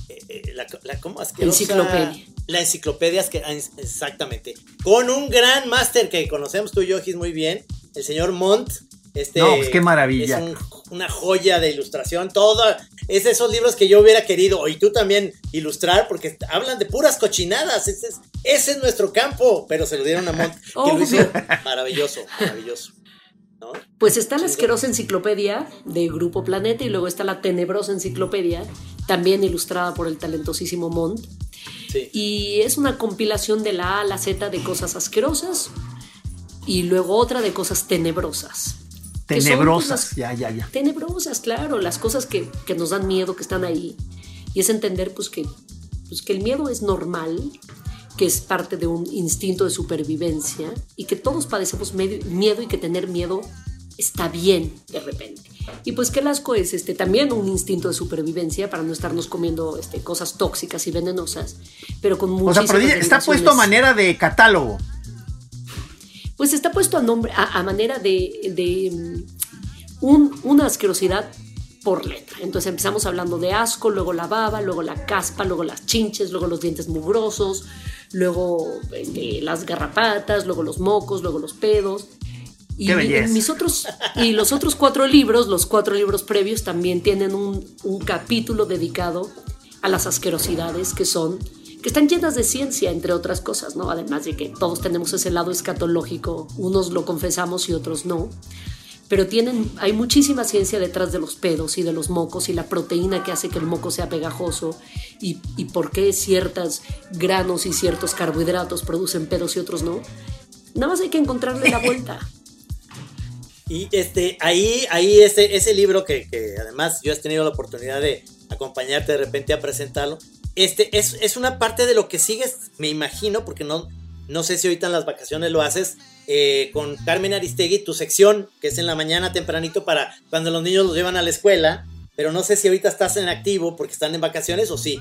eh, eh, la, ¿Cómo? Asquerosa. Enciclopedia. La enciclopedia, ah, exactamente. Con un gran máster que conocemos tú y yo, Gis, muy bien, el señor Montt. Este, no, pues qué maravilla. Es una joya de ilustración. Todo es de esos libros que yo hubiera querido, y tú también, ilustrar, porque hablan de puras cochinadas. Ese es, ese es nuestro campo, pero se lo dieron a Montt, que lo hizo maravilloso, maravilloso. Pues está la asquerosa enciclopedia de Grupo Planeta y luego está la tenebrosa enciclopedia, también ilustrada por el talentosísimo Montt. Y es una compilación de la A a la Z de cosas asquerosas y luego otra de cosas tenebrosas. Tenebrosas, ya, ya, ya. Tenebrosas, claro, las cosas que, nos dan miedo, que están ahí. Y es entender pues que, pues, que el miedo es normal, que es parte de un instinto de supervivencia y que todos padecemos miedo y que tener miedo está bien de repente. Y pues que el asco es este, también un instinto de supervivencia para no estarnos comiendo este, cosas tóxicas y venenosas, pero con muchísimas O sea, está puesto a manera de catálogo. Pues está puesto a, nombre, a, manera de, mm, una asquerosidad por letra. Entonces empezamos hablando de asco, luego la baba, luego la caspa, luego las chinches, luego los dientes mugrosos, luego este, las garrapatas, luego los mocos, luego los pedos. Y mis otros y los otros cuatro libros, los cuatro libros previos también tienen un, un, capítulo dedicado a las asquerosidades que son que están llenas de ciencia entre otras cosas, ¿no? Además de que todos tenemos ese lado escatológico, unos lo confesamos y otros no pero tienen, hay muchísima ciencia detrás de los pedos y de los mocos y la proteína que hace que el moco sea pegajoso y, y por qué ciertos granos y ciertos carbohidratos producen pedos y otros no. Nada más hay que encontrarle la vuelta. Y este, ahí, ahí ese, ese libro que, que, además yo has tenido la oportunidad de acompañarte de repente a presentarlo, este es, es una parte de lo que sigues, me imagino, porque no, no sé si ahorita en las vacaciones lo haces, eh, con Carmen Aristegui, tu sección, que es en la mañana tempranito para cuando los niños los llevan a la escuela, pero no sé si ahorita estás en activo porque están en vacaciones o sí.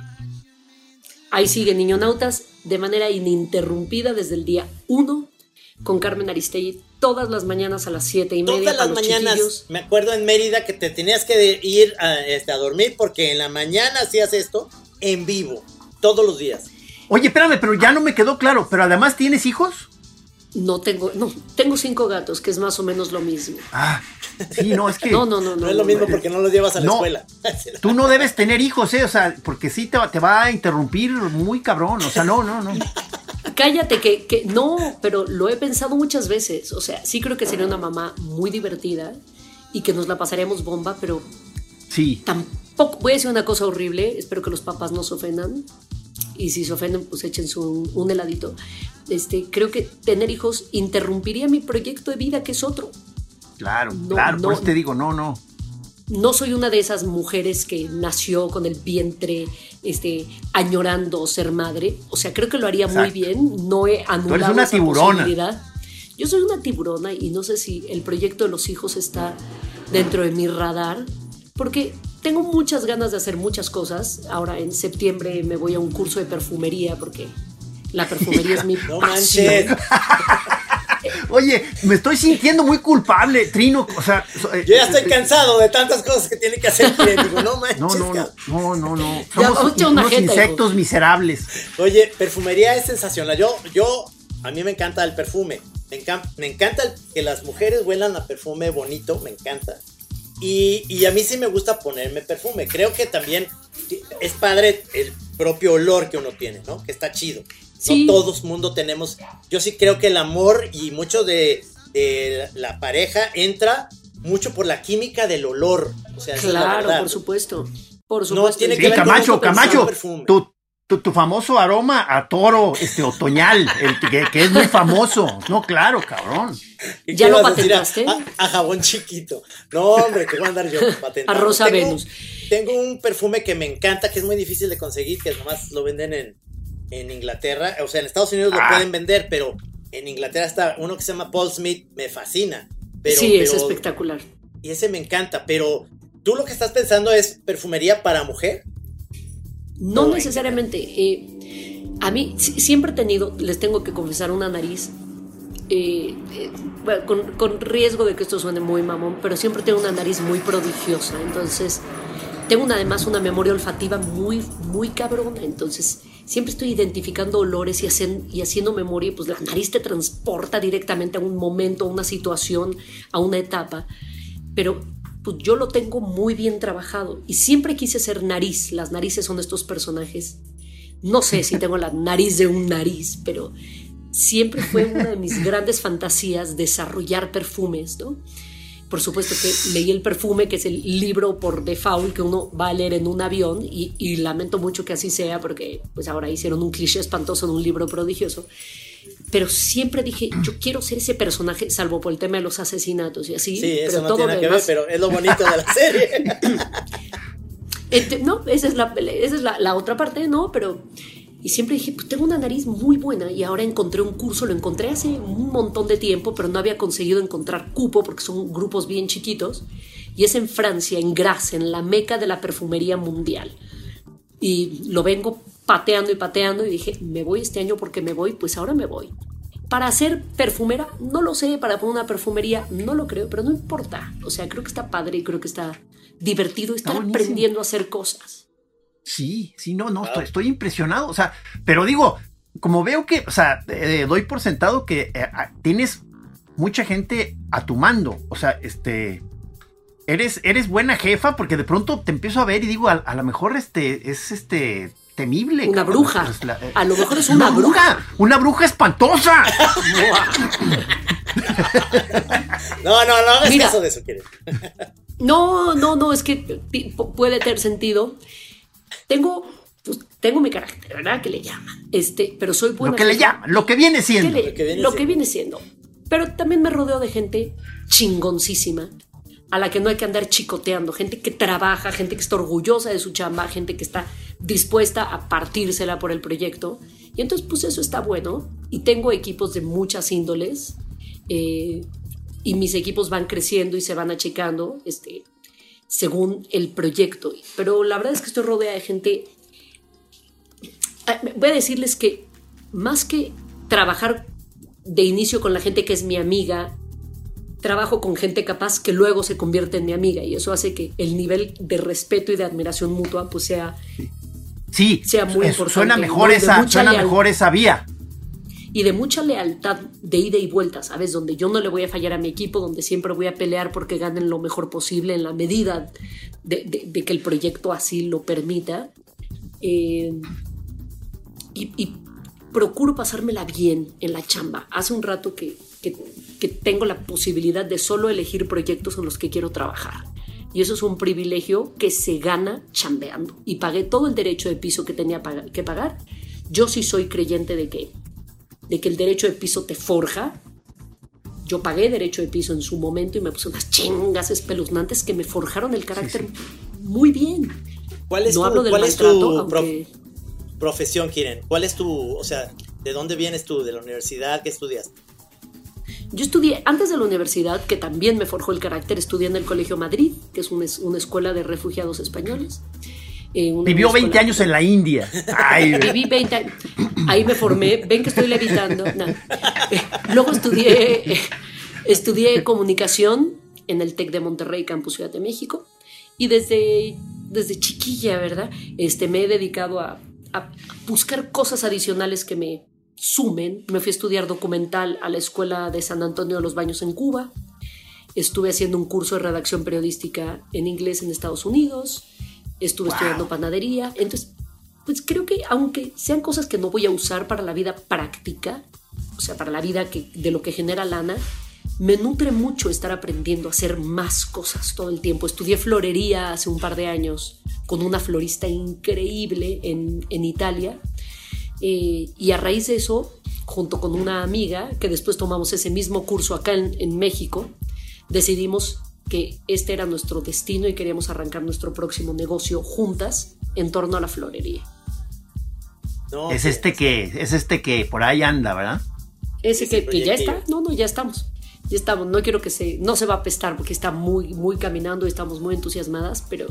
Ahí sigue Niñonautas de manera ininterrumpida desde el día 1 con Carmen Aristegui todas las mañanas a las 7 y media. Todas las mañanas, me acuerdo en Mérida que te tenías que ir a, este, a dormir porque en la mañana hacías esto en vivo, todos los días. Oye, espérame, pero ya no me quedó claro, pero además tienes hijos. No tengo, no, tengo cinco gatos, que es más o menos lo mismo. Ah, sí, no, es que. no, no, no, no. es lo mismo porque no los llevas a la escuela. tú no debes tener hijos, ¿eh? O sea, porque sí te, te va a interrumpir muy cabrón. O sea, no, no, no. Cállate, que, que no, pero lo he pensado muchas veces. O sea, sí creo que sería una mamá muy divertida y que nos la pasaríamos bomba, pero. Sí. Tampoco. Voy a decir una cosa horrible, espero que los papás no se ofendan y si se ofenden, pues échense un, un, heladito. Este, creo que tener hijos interrumpiría mi proyecto de vida, que es otro. Claro, claro, por eso te digo, no, no. No soy una de esas mujeres que nació con el vientre este, añorando ser madre. O sea, creo que lo haría muy bien. No he anulado una esa posibilidad. Yo soy una tiburona y no sé si el proyecto de los hijos está dentro de mi radar, porque tengo muchas ganas de hacer muchas cosas. Ahora en septiembre me voy a un curso de perfumería porque la perfumería es mi No pasión. manches. Oye, me estoy sintiendo muy culpable, Trino. O sea, so- eh, Yo ya estoy cansado de tantas cosas que tiene que hacer. digo, no manches. No, no, no, no, no, no. Ya, Somos una unos insectos miserables. Oye, perfumería es sensacional. Yo, yo, a mí me encanta el perfume. Me, encan- me encanta el- que las mujeres huelan a perfume bonito, me encanta. Y, y a mí sí me gusta ponerme perfume. Creo que también es padre el propio olor que uno tiene, ¿no? Que está chido. Sí. No todos mundo tenemos. Yo sí creo que el amor y mucho de, de la pareja entra mucho por la química del olor. O sea, esa es la Claro, por supuesto. Por supuesto. tiene Y- que ver con Camacho, Camacho, perfume. Tu, famoso aroma a toro este, otoñal, el que, que es muy famoso. No, claro, cabrón. ¿Y ¿Ya lo patentaste? A, a jabón chiquito. No, hombre, que voy a andar yo patentando. A Rosa tengo, Venus. Tengo un perfume que me encanta, que es muy difícil de conseguir, que nomás lo venden en, en Inglaterra. O sea, en Estados Unidos lo Ah. pueden vender, pero en Inglaterra está uno que se llama Paul Smith, me fascina. Pero, sí, es espectacular. Y ese me encanta, pero tú lo que estás pensando es perfumería para mujer. No No, necesariamente. eh, a mí si- siempre he tenido, les tengo que confesar, una nariz. eh, eh, bueno, con, con riesgo de que esto suene muy mamón, pero siempre tengo una nariz muy prodigiosa. Entonces, tengo una- además una memoria olfativa muy, muy cabrona. Entonces, siempre estoy identificando olores y, hacen- y haciendo memoria. Pues la nariz te transporta directamente a un momento, a una situación, a una etapa. Pero pues yo lo tengo muy bien trabajado y siempre quise ser nariz. Las narices son estos personajes. No sé si tengo la nariz de un nariz, pero siempre fue una de mis grandes fantasías desarrollar perfumes, ¿no? Por supuesto que leí El perfume, que es el libro por default que uno va a leer en un avión y, lamento mucho que así sea porque pues ahora hicieron un cliché espantoso de un libro prodigioso. Pero siempre dije, yo quiero ser ese personaje, salvo por el tema de los asesinatos y así. Sí, eso pero no todo tiene nada que ver, pero es lo bonito de la serie. No, esa es, la, esa es la, la otra parte, ¿no? Pero. Y siempre dije, pues tengo una nariz muy buena y ahora encontré un curso, lo encontré hace un montón de tiempo, pero no había conseguido encontrar cupo porque son grupos bien chiquitos. Y es en Francia, en Grasse, en la meca de la perfumería mundial. Y lo vengo pateando y pateando y dije, me voy este año porque me voy, pues ahora me voy. Para ser perfumera, no lo sé, para poner una perfumería, no lo creo, pero no importa. O sea, creo que está padre y creo que está divertido estar buenísimo. aprendiendo a hacer cosas. Sí, sí, no, no, estoy, estoy impresionado. O sea, pero digo, como veo que, o sea, eh, doy por sentado que eh, tienes mucha gente a tu mando. O sea, este. Eres, eres buena jefa porque de pronto te empiezo a ver y digo, a, a lo mejor este es este temible. Una cabrón. bruja. Pues la- eh, A lo mejor es una bruja. Una bruja espantosa. No, no, no hagas Mira. caso de eso, quieres. No, no, no, es que puede tener sentido. Tengo, pues, tengo mi carácter, ¿verdad? Que le llaman. Este, pero soy buena. lo que le jefa. llaman, lo que viene ¿Qué siendo. le- Lo que viene lo siendo. que viene siendo. Pero también me rodeo de gente chingoncísima, a la que no hay que andar chicoteando, gente que trabaja, gente que está orgullosa de su chamba, gente que está dispuesta a partírsela por el proyecto. Y entonces, pues eso está bueno. Y tengo equipos de muchas índoles. eh, y mis equipos van creciendo y se van achicando este, según el proyecto. Pero la verdad es que estoy rodeada de gente voy a decirles que más que trabajar de inicio con la gente que es mi amiga, trabajo con gente capaz que luego se convierte en mi amiga y eso hace que el nivel de respeto y de admiración mutua pues sea Sí, sea muy es- importante, suena mejor esa, suena mejor esa vía. y de mucha lealtad de ida y vuelta, ¿sabes? Donde yo no le voy a fallar a mi equipo, donde siempre voy a pelear porque ganen lo mejor posible en la medida de, de- de que el proyecto así lo permita. Eh, y, y procuro pasármela bien en la chamba. Hace un rato que, que- que tengo la posibilidad de solo elegir proyectos en los que quiero trabajar. Y eso es un privilegio que se gana chambeando. Y pagué todo el derecho de piso que tenía que pagar. Yo sí soy creyente de que, de que el derecho de piso te forja. Yo pagué derecho de piso en su momento y me puse unas chingas espeluznantes que me forjaron el carácter muy bien. ¿Cuál es no tu, hablo del cuál es maltrato, tu aunque... prof- profesión, Kiren? ¿Cuál es tu, o sea, de dónde vienes tú? ¿De la universidad? ¿Qué estudias? Yo estudié antes de la universidad, que también me forjó el carácter, estudié en el Colegio Madrid, que es una, una escuela de refugiados españoles. Eh, Vivió 20 años en la India. Viví 20 años. Ahí me formé. Ven que estoy levitando. luego estudié, estudié comunicación en el TEC de Monterrey, Campus Ciudad de México. Y desde, desde chiquilla, ¿verdad? Este, me he dedicado a, a buscar cosas adicionales que me sumen. Me fui a estudiar documental a la Escuela de San Antonio de los Baños en Cuba. Estuve haciendo un curso de redacción periodística en inglés en Estados Unidos estuve estudiando panadería. Entonces, pues creo que aunque sean cosas que no voy a usar para la vida práctica, o sea, para la vida que, de lo que genera lana, me nutre mucho estar aprendiendo a hacer más cosas todo el tiempo. Estudié florería hace un par de años con una florista increíble en, en Italia. Eh, y a raíz de eso, junto con una amiga, que después tomamos ese mismo curso acá en, en México, decidimos que este era nuestro destino y queríamos arrancar nuestro próximo negocio juntas en torno a la florería. es este que es este que por ahí anda, ¿verdad? Ese que, que, ya está. No, no, ya estamos. Ya estamos. No quiero que se no se va a pestar porque está muy muy caminando y estamos muy entusiasmadas, pero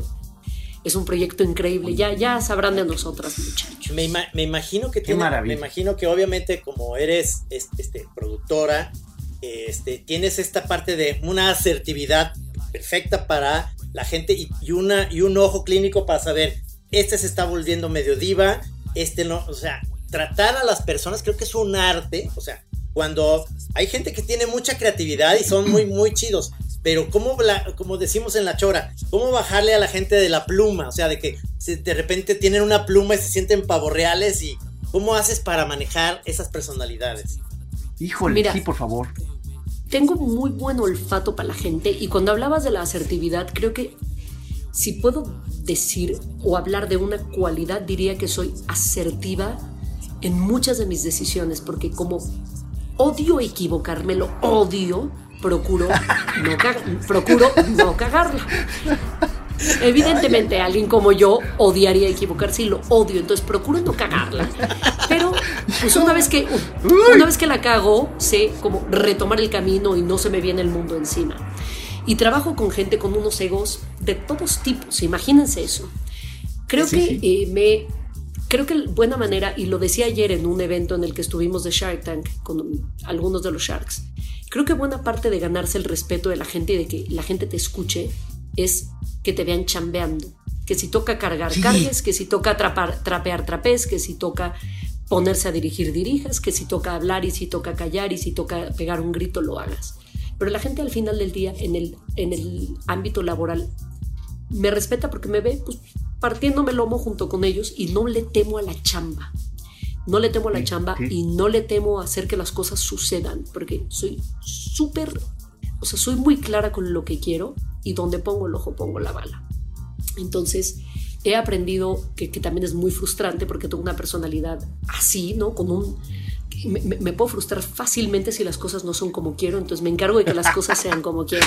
es un proyecto increíble. Ya ya sabrán de nosotras, muchachos. Me, me imagino que tiene, me imagino que obviamente como eres este, productora este, tienes esta parte de una asertividad perfecta para la gente y, una, y un ojo clínico para saber, este se está volviendo medio diva, este no, o sea, tratar a las personas creo que es un arte, o sea, cuando hay gente que tiene mucha creatividad y son muy, muy chidos, pero como, como decimos en la chora, ¿cómo bajarle a la gente de la pluma? O sea, de que de repente tienen una pluma y se sienten pavorreales y ¿cómo haces para manejar esas personalidades? Híjole, sí, por favor tengo muy buen olfato para la gente y cuando hablabas de la asertividad, creo que si puedo decir o hablar de una cualidad, diría que soy asertiva en muchas de mis decisiones, porque como odio equivocarme, lo odio, procuro no, procuro no cagarla. Evidentemente, alguien como yo odiaría equivocarse y lo odio, entonces procuro no cagarla. Pero, pues una vez que, una vez que la cago, sé como retomar el camino y no se me viene el mundo encima. Y trabajo con gente con unos egos de todos tipos, imagínense eso. Creo que eh, me creo que buena manera, y lo decía ayer en un evento en el que estuvimos de Shark Tank con algunos de los Sharks, creo que buena parte de ganarse el respeto de la gente y de que la gente te escuche es que te vean chambeando. Que si toca cargar, cargues, que si toca trapear, trapez, que si toca ponerse a dirigir, dirijas, que si toca hablar y si toca callar y si toca pegar un grito, lo hagas. Pero la gente al final del día, en el, en el ámbito laboral, me respeta porque me ve pues, partiéndome el lomo junto con ellos y no le temo a la chamba. No le temo a la chamba y no le temo a hacer que las cosas sucedan, porque soy súper, o sea, soy muy clara con lo que quiero y donde pongo el ojo pongo la bala. Entonces, he aprendido que, también es muy frustrante porque tengo una personalidad así, ¿no? Con un... Me, me, puedo frustrar fácilmente si las cosas no son como quiero, entonces me encargo de que las cosas sean como quiero.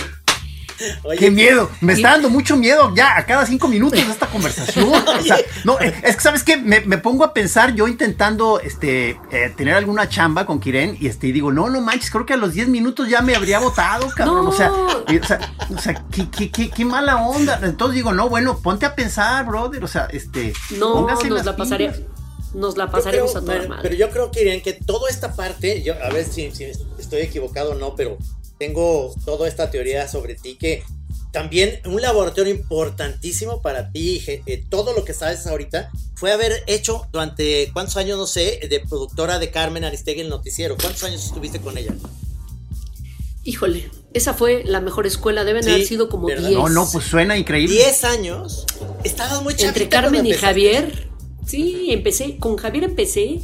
¡Qué miedo! Me está dando mucho miedo ya a cada cinco minutos de esta conversación. O sea, no, es que, ¿sabes qué? Me, pongo a pensar yo intentando este, eh, tener alguna chamba con Kiren y este, digo, no, no manches, creo que a los diez minutos ya me habría votado, cabrón. O sea, o sea, qué, mala onda. Entonces digo, no, bueno, ponte a pensar, brother. O sea, este. No, nos la pasaría. Nos la pasaremos a toda pero, pero yo creo, Kiren, que toda esta parte, yo, a ver si, si estoy equivocado o no, pero tengo toda esta teoría sobre ti que también un laboratorio importantísimo para ti, eh, todo lo que sabes ahorita, fue haber hecho durante cuántos años, no sé, de productora de Carmen Aristegui el noticiero. ¿Cuántos años estuviste con ella? Híjole, esa fue la mejor escuela, deben haber sido como 10. No, no, pues suena increíble. 10 años. Estabas muy chavita Entre Carmen y Javier. Sí, empecé, con Javier empecé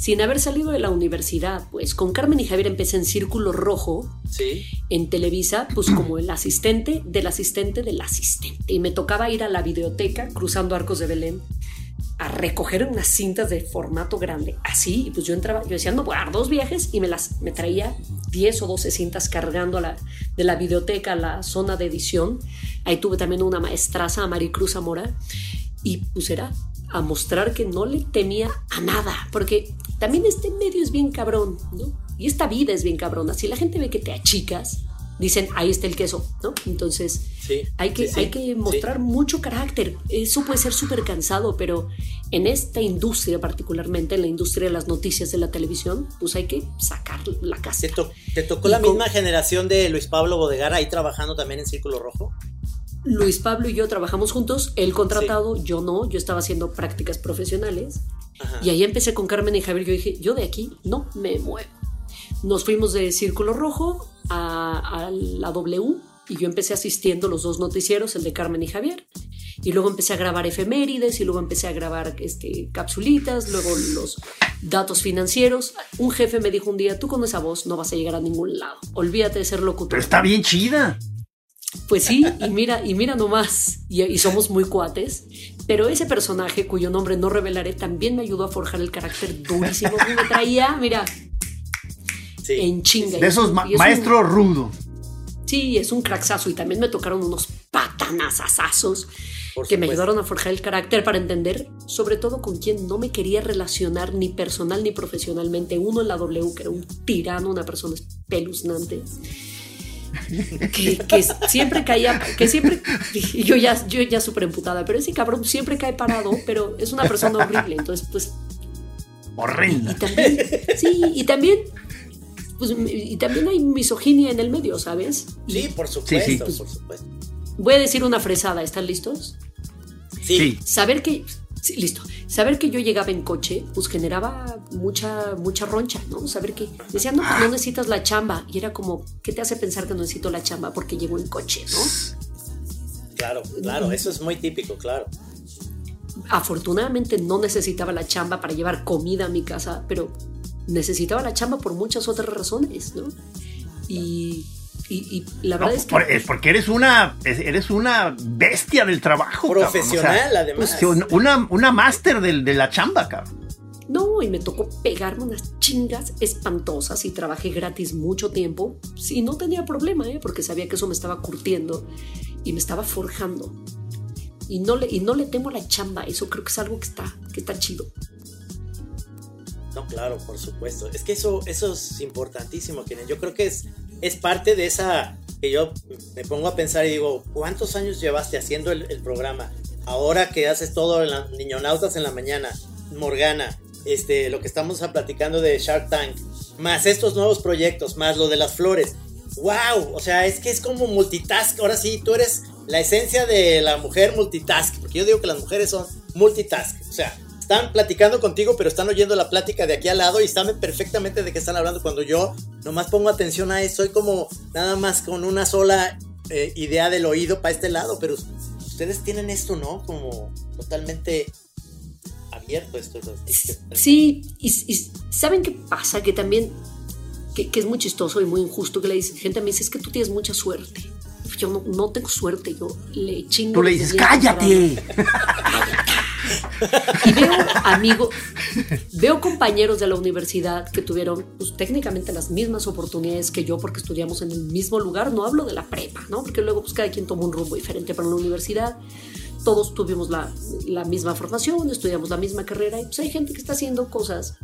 sin haber salido de la universidad, pues con Carmen y Javier empecé en Círculo Rojo, ¿Sí? en Televisa, pues como el asistente del asistente del asistente. Y me tocaba ir a la videoteca, cruzando Arcos de Belén, a recoger unas cintas de formato grande, así, y pues yo entraba, yo decía, no, voy a dar dos viajes, y me las, me traía 10 o 12 cintas cargando a la, de la videoteca a la zona de edición. Ahí tuve también una maestraza, a Maricruz Zamora, y pues era a mostrar que no le temía a nada, porque también este medio es bien cabrón, ¿no? Y esta vida es bien cabrona. Si la gente ve que te achicas, dicen, ahí está el queso, ¿no? Entonces, Sí, hay, que, sí, sí, hay que mostrar mucho carácter. Eso puede ser súper cansado, pero en esta industria particularmente, en la industria de las noticias de la televisión, pues hay que sacar la ¿Te, casta. to- te tocó Y la misma generación de Luis Pablo Bodegar ahí trabajando también en Círculo Rojo? Luis Pablo y yo trabajamos juntos, él contratado, yo no, yo estaba haciendo prácticas profesionales. Ajá. Y ahí empecé con Carmen y Javier. Yo dije, yo de aquí no me muevo. Nos fuimos de Círculo Rojo a, a la W y yo empecé asistiendo los dos noticieros, el de Carmen y Javier. Y luego empecé a grabar efemérides y luego empecé a grabar este, capsulitas, luego los datos financieros. Un jefe me dijo un día, tú con esa voz no vas a llegar a ningún lado. Olvídate de ser locutor. Pero está bien chida. Pues sí, y mira, y mira nomás, y, y somos muy cuates, pero ese personaje cuyo nombre no revelaré también me ayudó a forjar el carácter durísimo que me traía, mira, Sí. en chinga. De esos ma- es un- maestro rudo. sí, es un cracksazo y también me tocaron unos patanazazos Por que me ayudaron a forjar el carácter para entender, sobre todo con quien no me quería relacionar ni personal ni profesionalmente. Uno en la W, que era un tirano, una persona espeluznante. Que, que siempre caía, que siempre, y yo ya, yo ya súper emputada, pero ese cabrón siempre cae parado, pero es una persona horrible, entonces pues Horrenda. y también, sí, y también, pues, y también hay misoginia en el medio, ¿sabes? Y Sí, por supuesto, Sí, sí. por supuesto. Voy a decir una fresada, ¿están listos? Sí, Sí. Saber que, sí, listo, saber que yo llegaba en coche, pues generaba mucha, mucha roncha, ¿no? Saber que decían, no, pues no necesitas la chamba. Y era como, ¿qué te hace pensar que no necesito la chamba? Porque llego en coche, ¿no? claro, claro, eso es muy típico, claro. Afortunadamente no necesitaba la chamba para llevar comida a mi casa, pero necesitaba la chamba por muchas otras razones, ¿no? Y, y, y la No, verdad es que... por- es porque eres una, es- eres una bestia del trabajo. cabrón. O sea, Profesional, además. pues, una, una, máster del- de la chamba, cabrón. No, y me tocó pegarme unas chingas espantosas y trabajé gratis mucho tiempo. Sí, no tenía problema, ¿eh? porque sabía que eso me estaba curtiendo y me estaba forjando. Y no le, y no le temo la chamba, eso creo que es algo que está, que está chido. No, claro, por supuesto. Es que eso, eso es importantísimo, Kenen. Yo creo que es, es parte de esa que yo me pongo a pensar y digo, ¿cuántos años llevaste haciendo el, programa? Ahora que haces todo en la, Niñonautas en la mañana, Morgana, este, lo que estamos platicando de Shark Tank, más estos nuevos proyectos, más lo de las flores. ¡Wow! O sea, es que es como multitask. Ahora sí, tú eres la esencia de la mujer multitask. Porque yo digo que las mujeres son multitask. O sea, están platicando contigo, pero están oyendo la plática de aquí al lado y saben perfectamente de qué están hablando. Cuando yo nomás pongo atención a eso, soy como nada más con una sola eh, idea del oído para este lado. Pero ustedes tienen esto, ¿no? Como totalmente abierto esto. esto- esto- Sí, y, y ¿saben qué pasa? Que también, que, que es muy chistoso y muy injusto que le dice, gente me dice, es que tú tienes mucha suerte. Yo no, no tengo suerte, yo le chingo. Tú le dices, cállate. Y veo amigos, veo compañeros de la universidad que tuvieron pues, técnicamente las mismas oportunidades que yo porque estudiamos en el mismo lugar. No hablo de la prepa, ¿no? Porque luego pues, cada quien toma un rumbo diferente para la universidad. Todos tuvimos la, la misma formación, estudiamos la misma carrera y pues hay gente que está haciendo cosas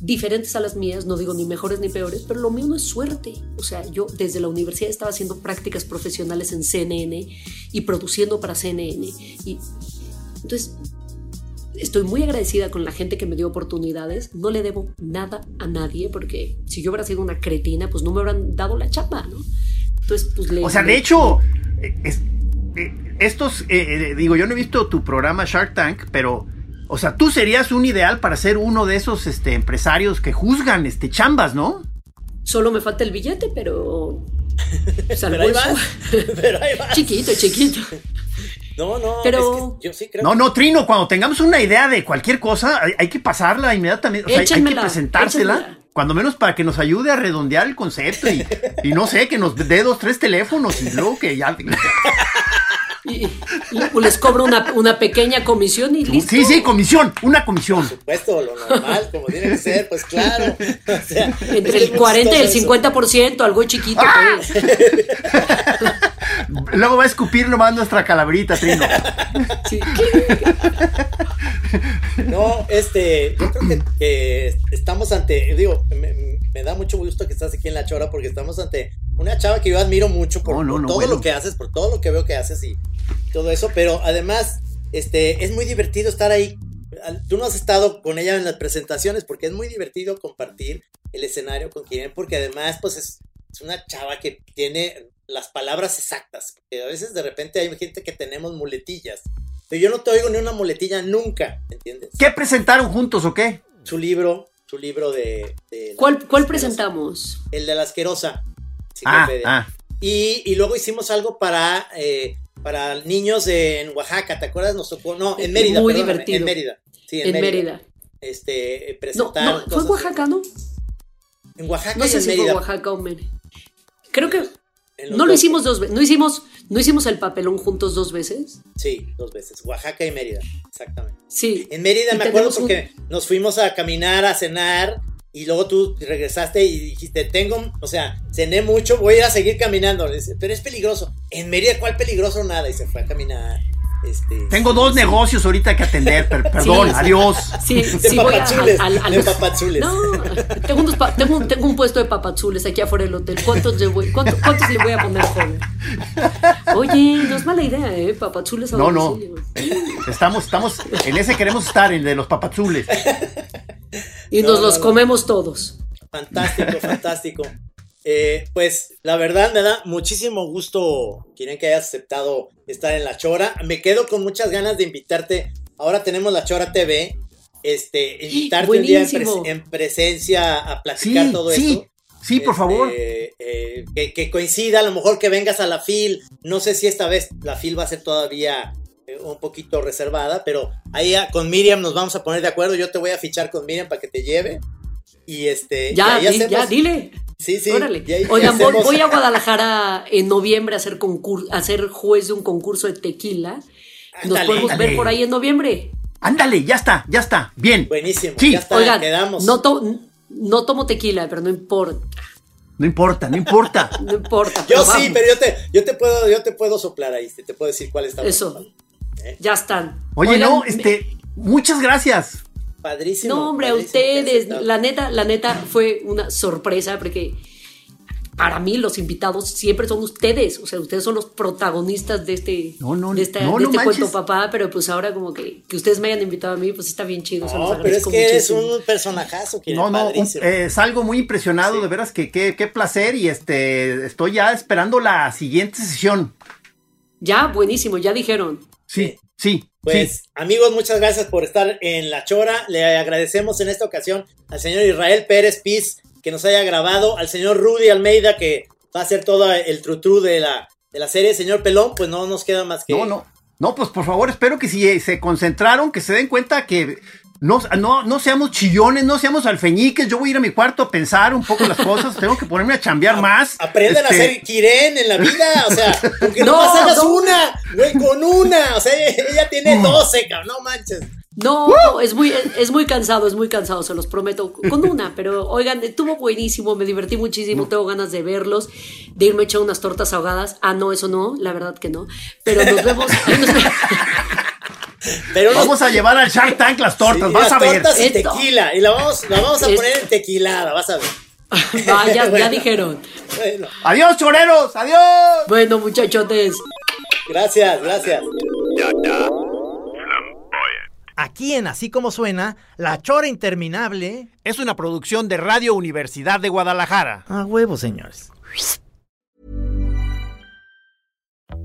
diferentes a las mías, no digo ni mejores ni peores, pero lo mío no es suerte. O sea, yo desde la universidad estaba haciendo prácticas profesionales en CNN y produciendo para CNN. Y entonces, estoy muy agradecida con la gente que me dio oportunidades. No le debo nada a nadie porque si yo hubiera sido una cretina, pues no me hubieran dado la chapa, ¿no? Entonces, pues le. O sea, le- de hecho, eh, es- eh, estos, eh, eh, digo, yo no he visto tu programa Shark Tank, pero, o sea, tú serías un ideal para ser uno de esos este, empresarios que juzgan este, chambas, ¿no? Solo me falta el billete, pero. pues, Pero ahí vas. Pero ahí vas. chiquito, chiquito. No, no, Pero- es que yo sí creo No, que- no, Trino, cuando tengamos una idea de cualquier cosa, hay, hay que pasarla inmediatamente. O sea, hay- hay que presentársela. échenmela. Cuando menos para que nos ayude a redondear el concepto y, y no sé, que nos dé dos, tres teléfonos y luego que ya. Y, y les cobro una, una pequeña comisión y listo. Sí, sí, comisión, una comisión. Por supuesto, lo normal, como tiene que ser, pues claro. O sea, Entre el muy 40 y el chistoso 50%, algo chiquito, ¡Ah! pues. Luego va a escupir nomás nuestra calaverita, Trino. Sí. eso. No, este, yo creo que, que estamos ante, digo, me, me da mucho gusto que estás aquí en La Chora porque estamos ante una chava que yo admiro mucho por, No, no, por no, todo bueno. lo que haces, por todo lo que veo que haces y todo eso, pero además este, es muy divertido estar ahí. Tú no has estado con ella en las presentaciones porque es muy divertido compartir el escenario con quien, porque además pues es, es una chava que tiene las palabras exactas, porque a veces de repente hay gente que tenemos muletillas, pero yo no te oigo ni una muletilla nunca, ¿entiendes? ¿Qué presentaron juntos o qué? Su libro, su libro de... de la ¿Cuál, cuál presentamos? El de la asquerosa. Ah, ah. Y, y luego hicimos algo para, eh, para niños en Oaxaca, ¿te acuerdas? Nos tocó, no, en Mérida. Muy perdóname, divertido. En Mérida. Sí, en, En Mérida. Mérida. Este, eh, No, presentar no, fue cosas- Oaxaca, ¿no? En Oaxaca No y sé en si Mérida. fue Oaxaca o Mérida. Creo que En no lo hicimos dos veces. No hicimos, no hicimos el papelón juntos dos veces. Sí, dos veces. Oaxaca y Mérida, exactamente. Sí. En Mérida me acuerdo un- porque nos fuimos a caminar, a cenar. Y luego tú regresaste y dijiste, tengo, o sea, cené mucho, voy a ir a seguir caminando. Pero es peligroso. En Mérida, ¿cuál peligroso? Nada. Y se fue a caminar. Este, Tengo dos negocios ahorita que atender, per- perdón, Sí. adiós. Sí, De sí voy a, papazules, al- al- de papazules. No, tengo, unos pa- tengo, un, tengo un puesto de papazules aquí afuera del hotel. ¿Cuántos le voy, cuánto- cuántos le voy a poner, joven? Oye, no es mala idea, ¿eh? Papazules a No, no. Estamos, estamos, en ese queremos estar, en el de los papazules. Y No, nos no, los no. comemos todos. Fantástico, fantástico. Eh, pues la verdad me da muchísimo gusto, quieren que hayas aceptado estar en La Chora. Me quedo con muchas ganas de invitarte. Ahora tenemos La Chora TV. Este, invitarte un día en, pres- en presencia a platicar Sí, todo sí, esto. sí, por Este, favor. eh, que, que coincida, a lo mejor que vengas a la FIL. No sé si esta vez la FIL va a ser todavía eh, un poquito reservada, pero ahí ah, con Miriam nos vamos a poner de acuerdo. Yo te voy a fichar con Miriam para que te lleve. Y este. Ya, y ahí di- ya, hacemos- dile. Sí, sí. Órale. Oigan, voy, hacemos- voy a Guadalajara en noviembre a ser, concur- a ser juez de un concurso de tequila. Nos podemos ándale. ver por ahí en noviembre. Ándale, ya está, ya está, bien. Buenísimo. Sí. Ya está, Oigan, quedamos. no, to- no tomo tequila, pero no importa. No importa, no importa. No importa. Yo sí, vamos. pero yo te, yo te puedo, yo te puedo soplar ahí, te puedo decir cuál está Eso. bueno. Ya están. Oye, Oigan, no, me- este, muchas gracias. Padrísimo. No, hombre, a padrísimo hayas ustedes. La neta, la neta fue una sorpresa porque para mí los invitados siempre son ustedes. O sea, ustedes son los protagonistas de este, No, no, de esta- no, de no este cuento papá. Pero pues ahora como que, que ustedes me hayan invitado a mí, pues está bien chido. se los No, pero es que eres muchísimo. un personajazo, que No, no, un- eh, salgo muy impresionado, Sí. de veras que qué qué placer y este, estoy ya esperando la siguiente sesión. Ya, buenísimo, ya dijeron. Sí, sí, Pues, sí. amigos, muchas gracias por estar en La Chora. Le agradecemos en esta ocasión al señor Israel Pérez Piz que nos haya grabado, al señor Rudy Almeida que va a hacer todo el trutru de la, de la serie. Señor Pelón, pues no nos queda más que... No, no. No, pues por favor, espero que si se concentraron, que se den cuenta que no, no, no seamos chillones, no seamos alfeñiques. Yo voy a ir a mi cuarto a pensar un poco las cosas. Tengo que ponerme a chambear más. Aprendan Este, a hacer Kiren en la vida, o sea, porque No, no, hagas no. una, güey, con una, o sea, ella, tiene 12, cabrón, no manches. No, no, es muy, es muy cansado, es muy cansado, se los prometo. Con una, pero oigan, estuvo buenísimo, me divertí muchísimo, tengo ganas de verlos, de irme a echar unas tortas ahogadas. Ah, no, eso no, la verdad que no. Pero nos vemos. nos Pero Vamos a llevar al Shark Tank las tortas, sí, vas las a ver. tortas y Esto. tequila, y la vamos, la vamos a poner en tequilada, vas a ver. Ah, ya, dijeron. Bueno, Adiós, choreros, adiós. Bueno, muchachotes. gracias, gracias. Aquí en Así Como Suena, La Chora Interminable. Es una producción de Radio Universidad de Guadalajara. A huevo, señores.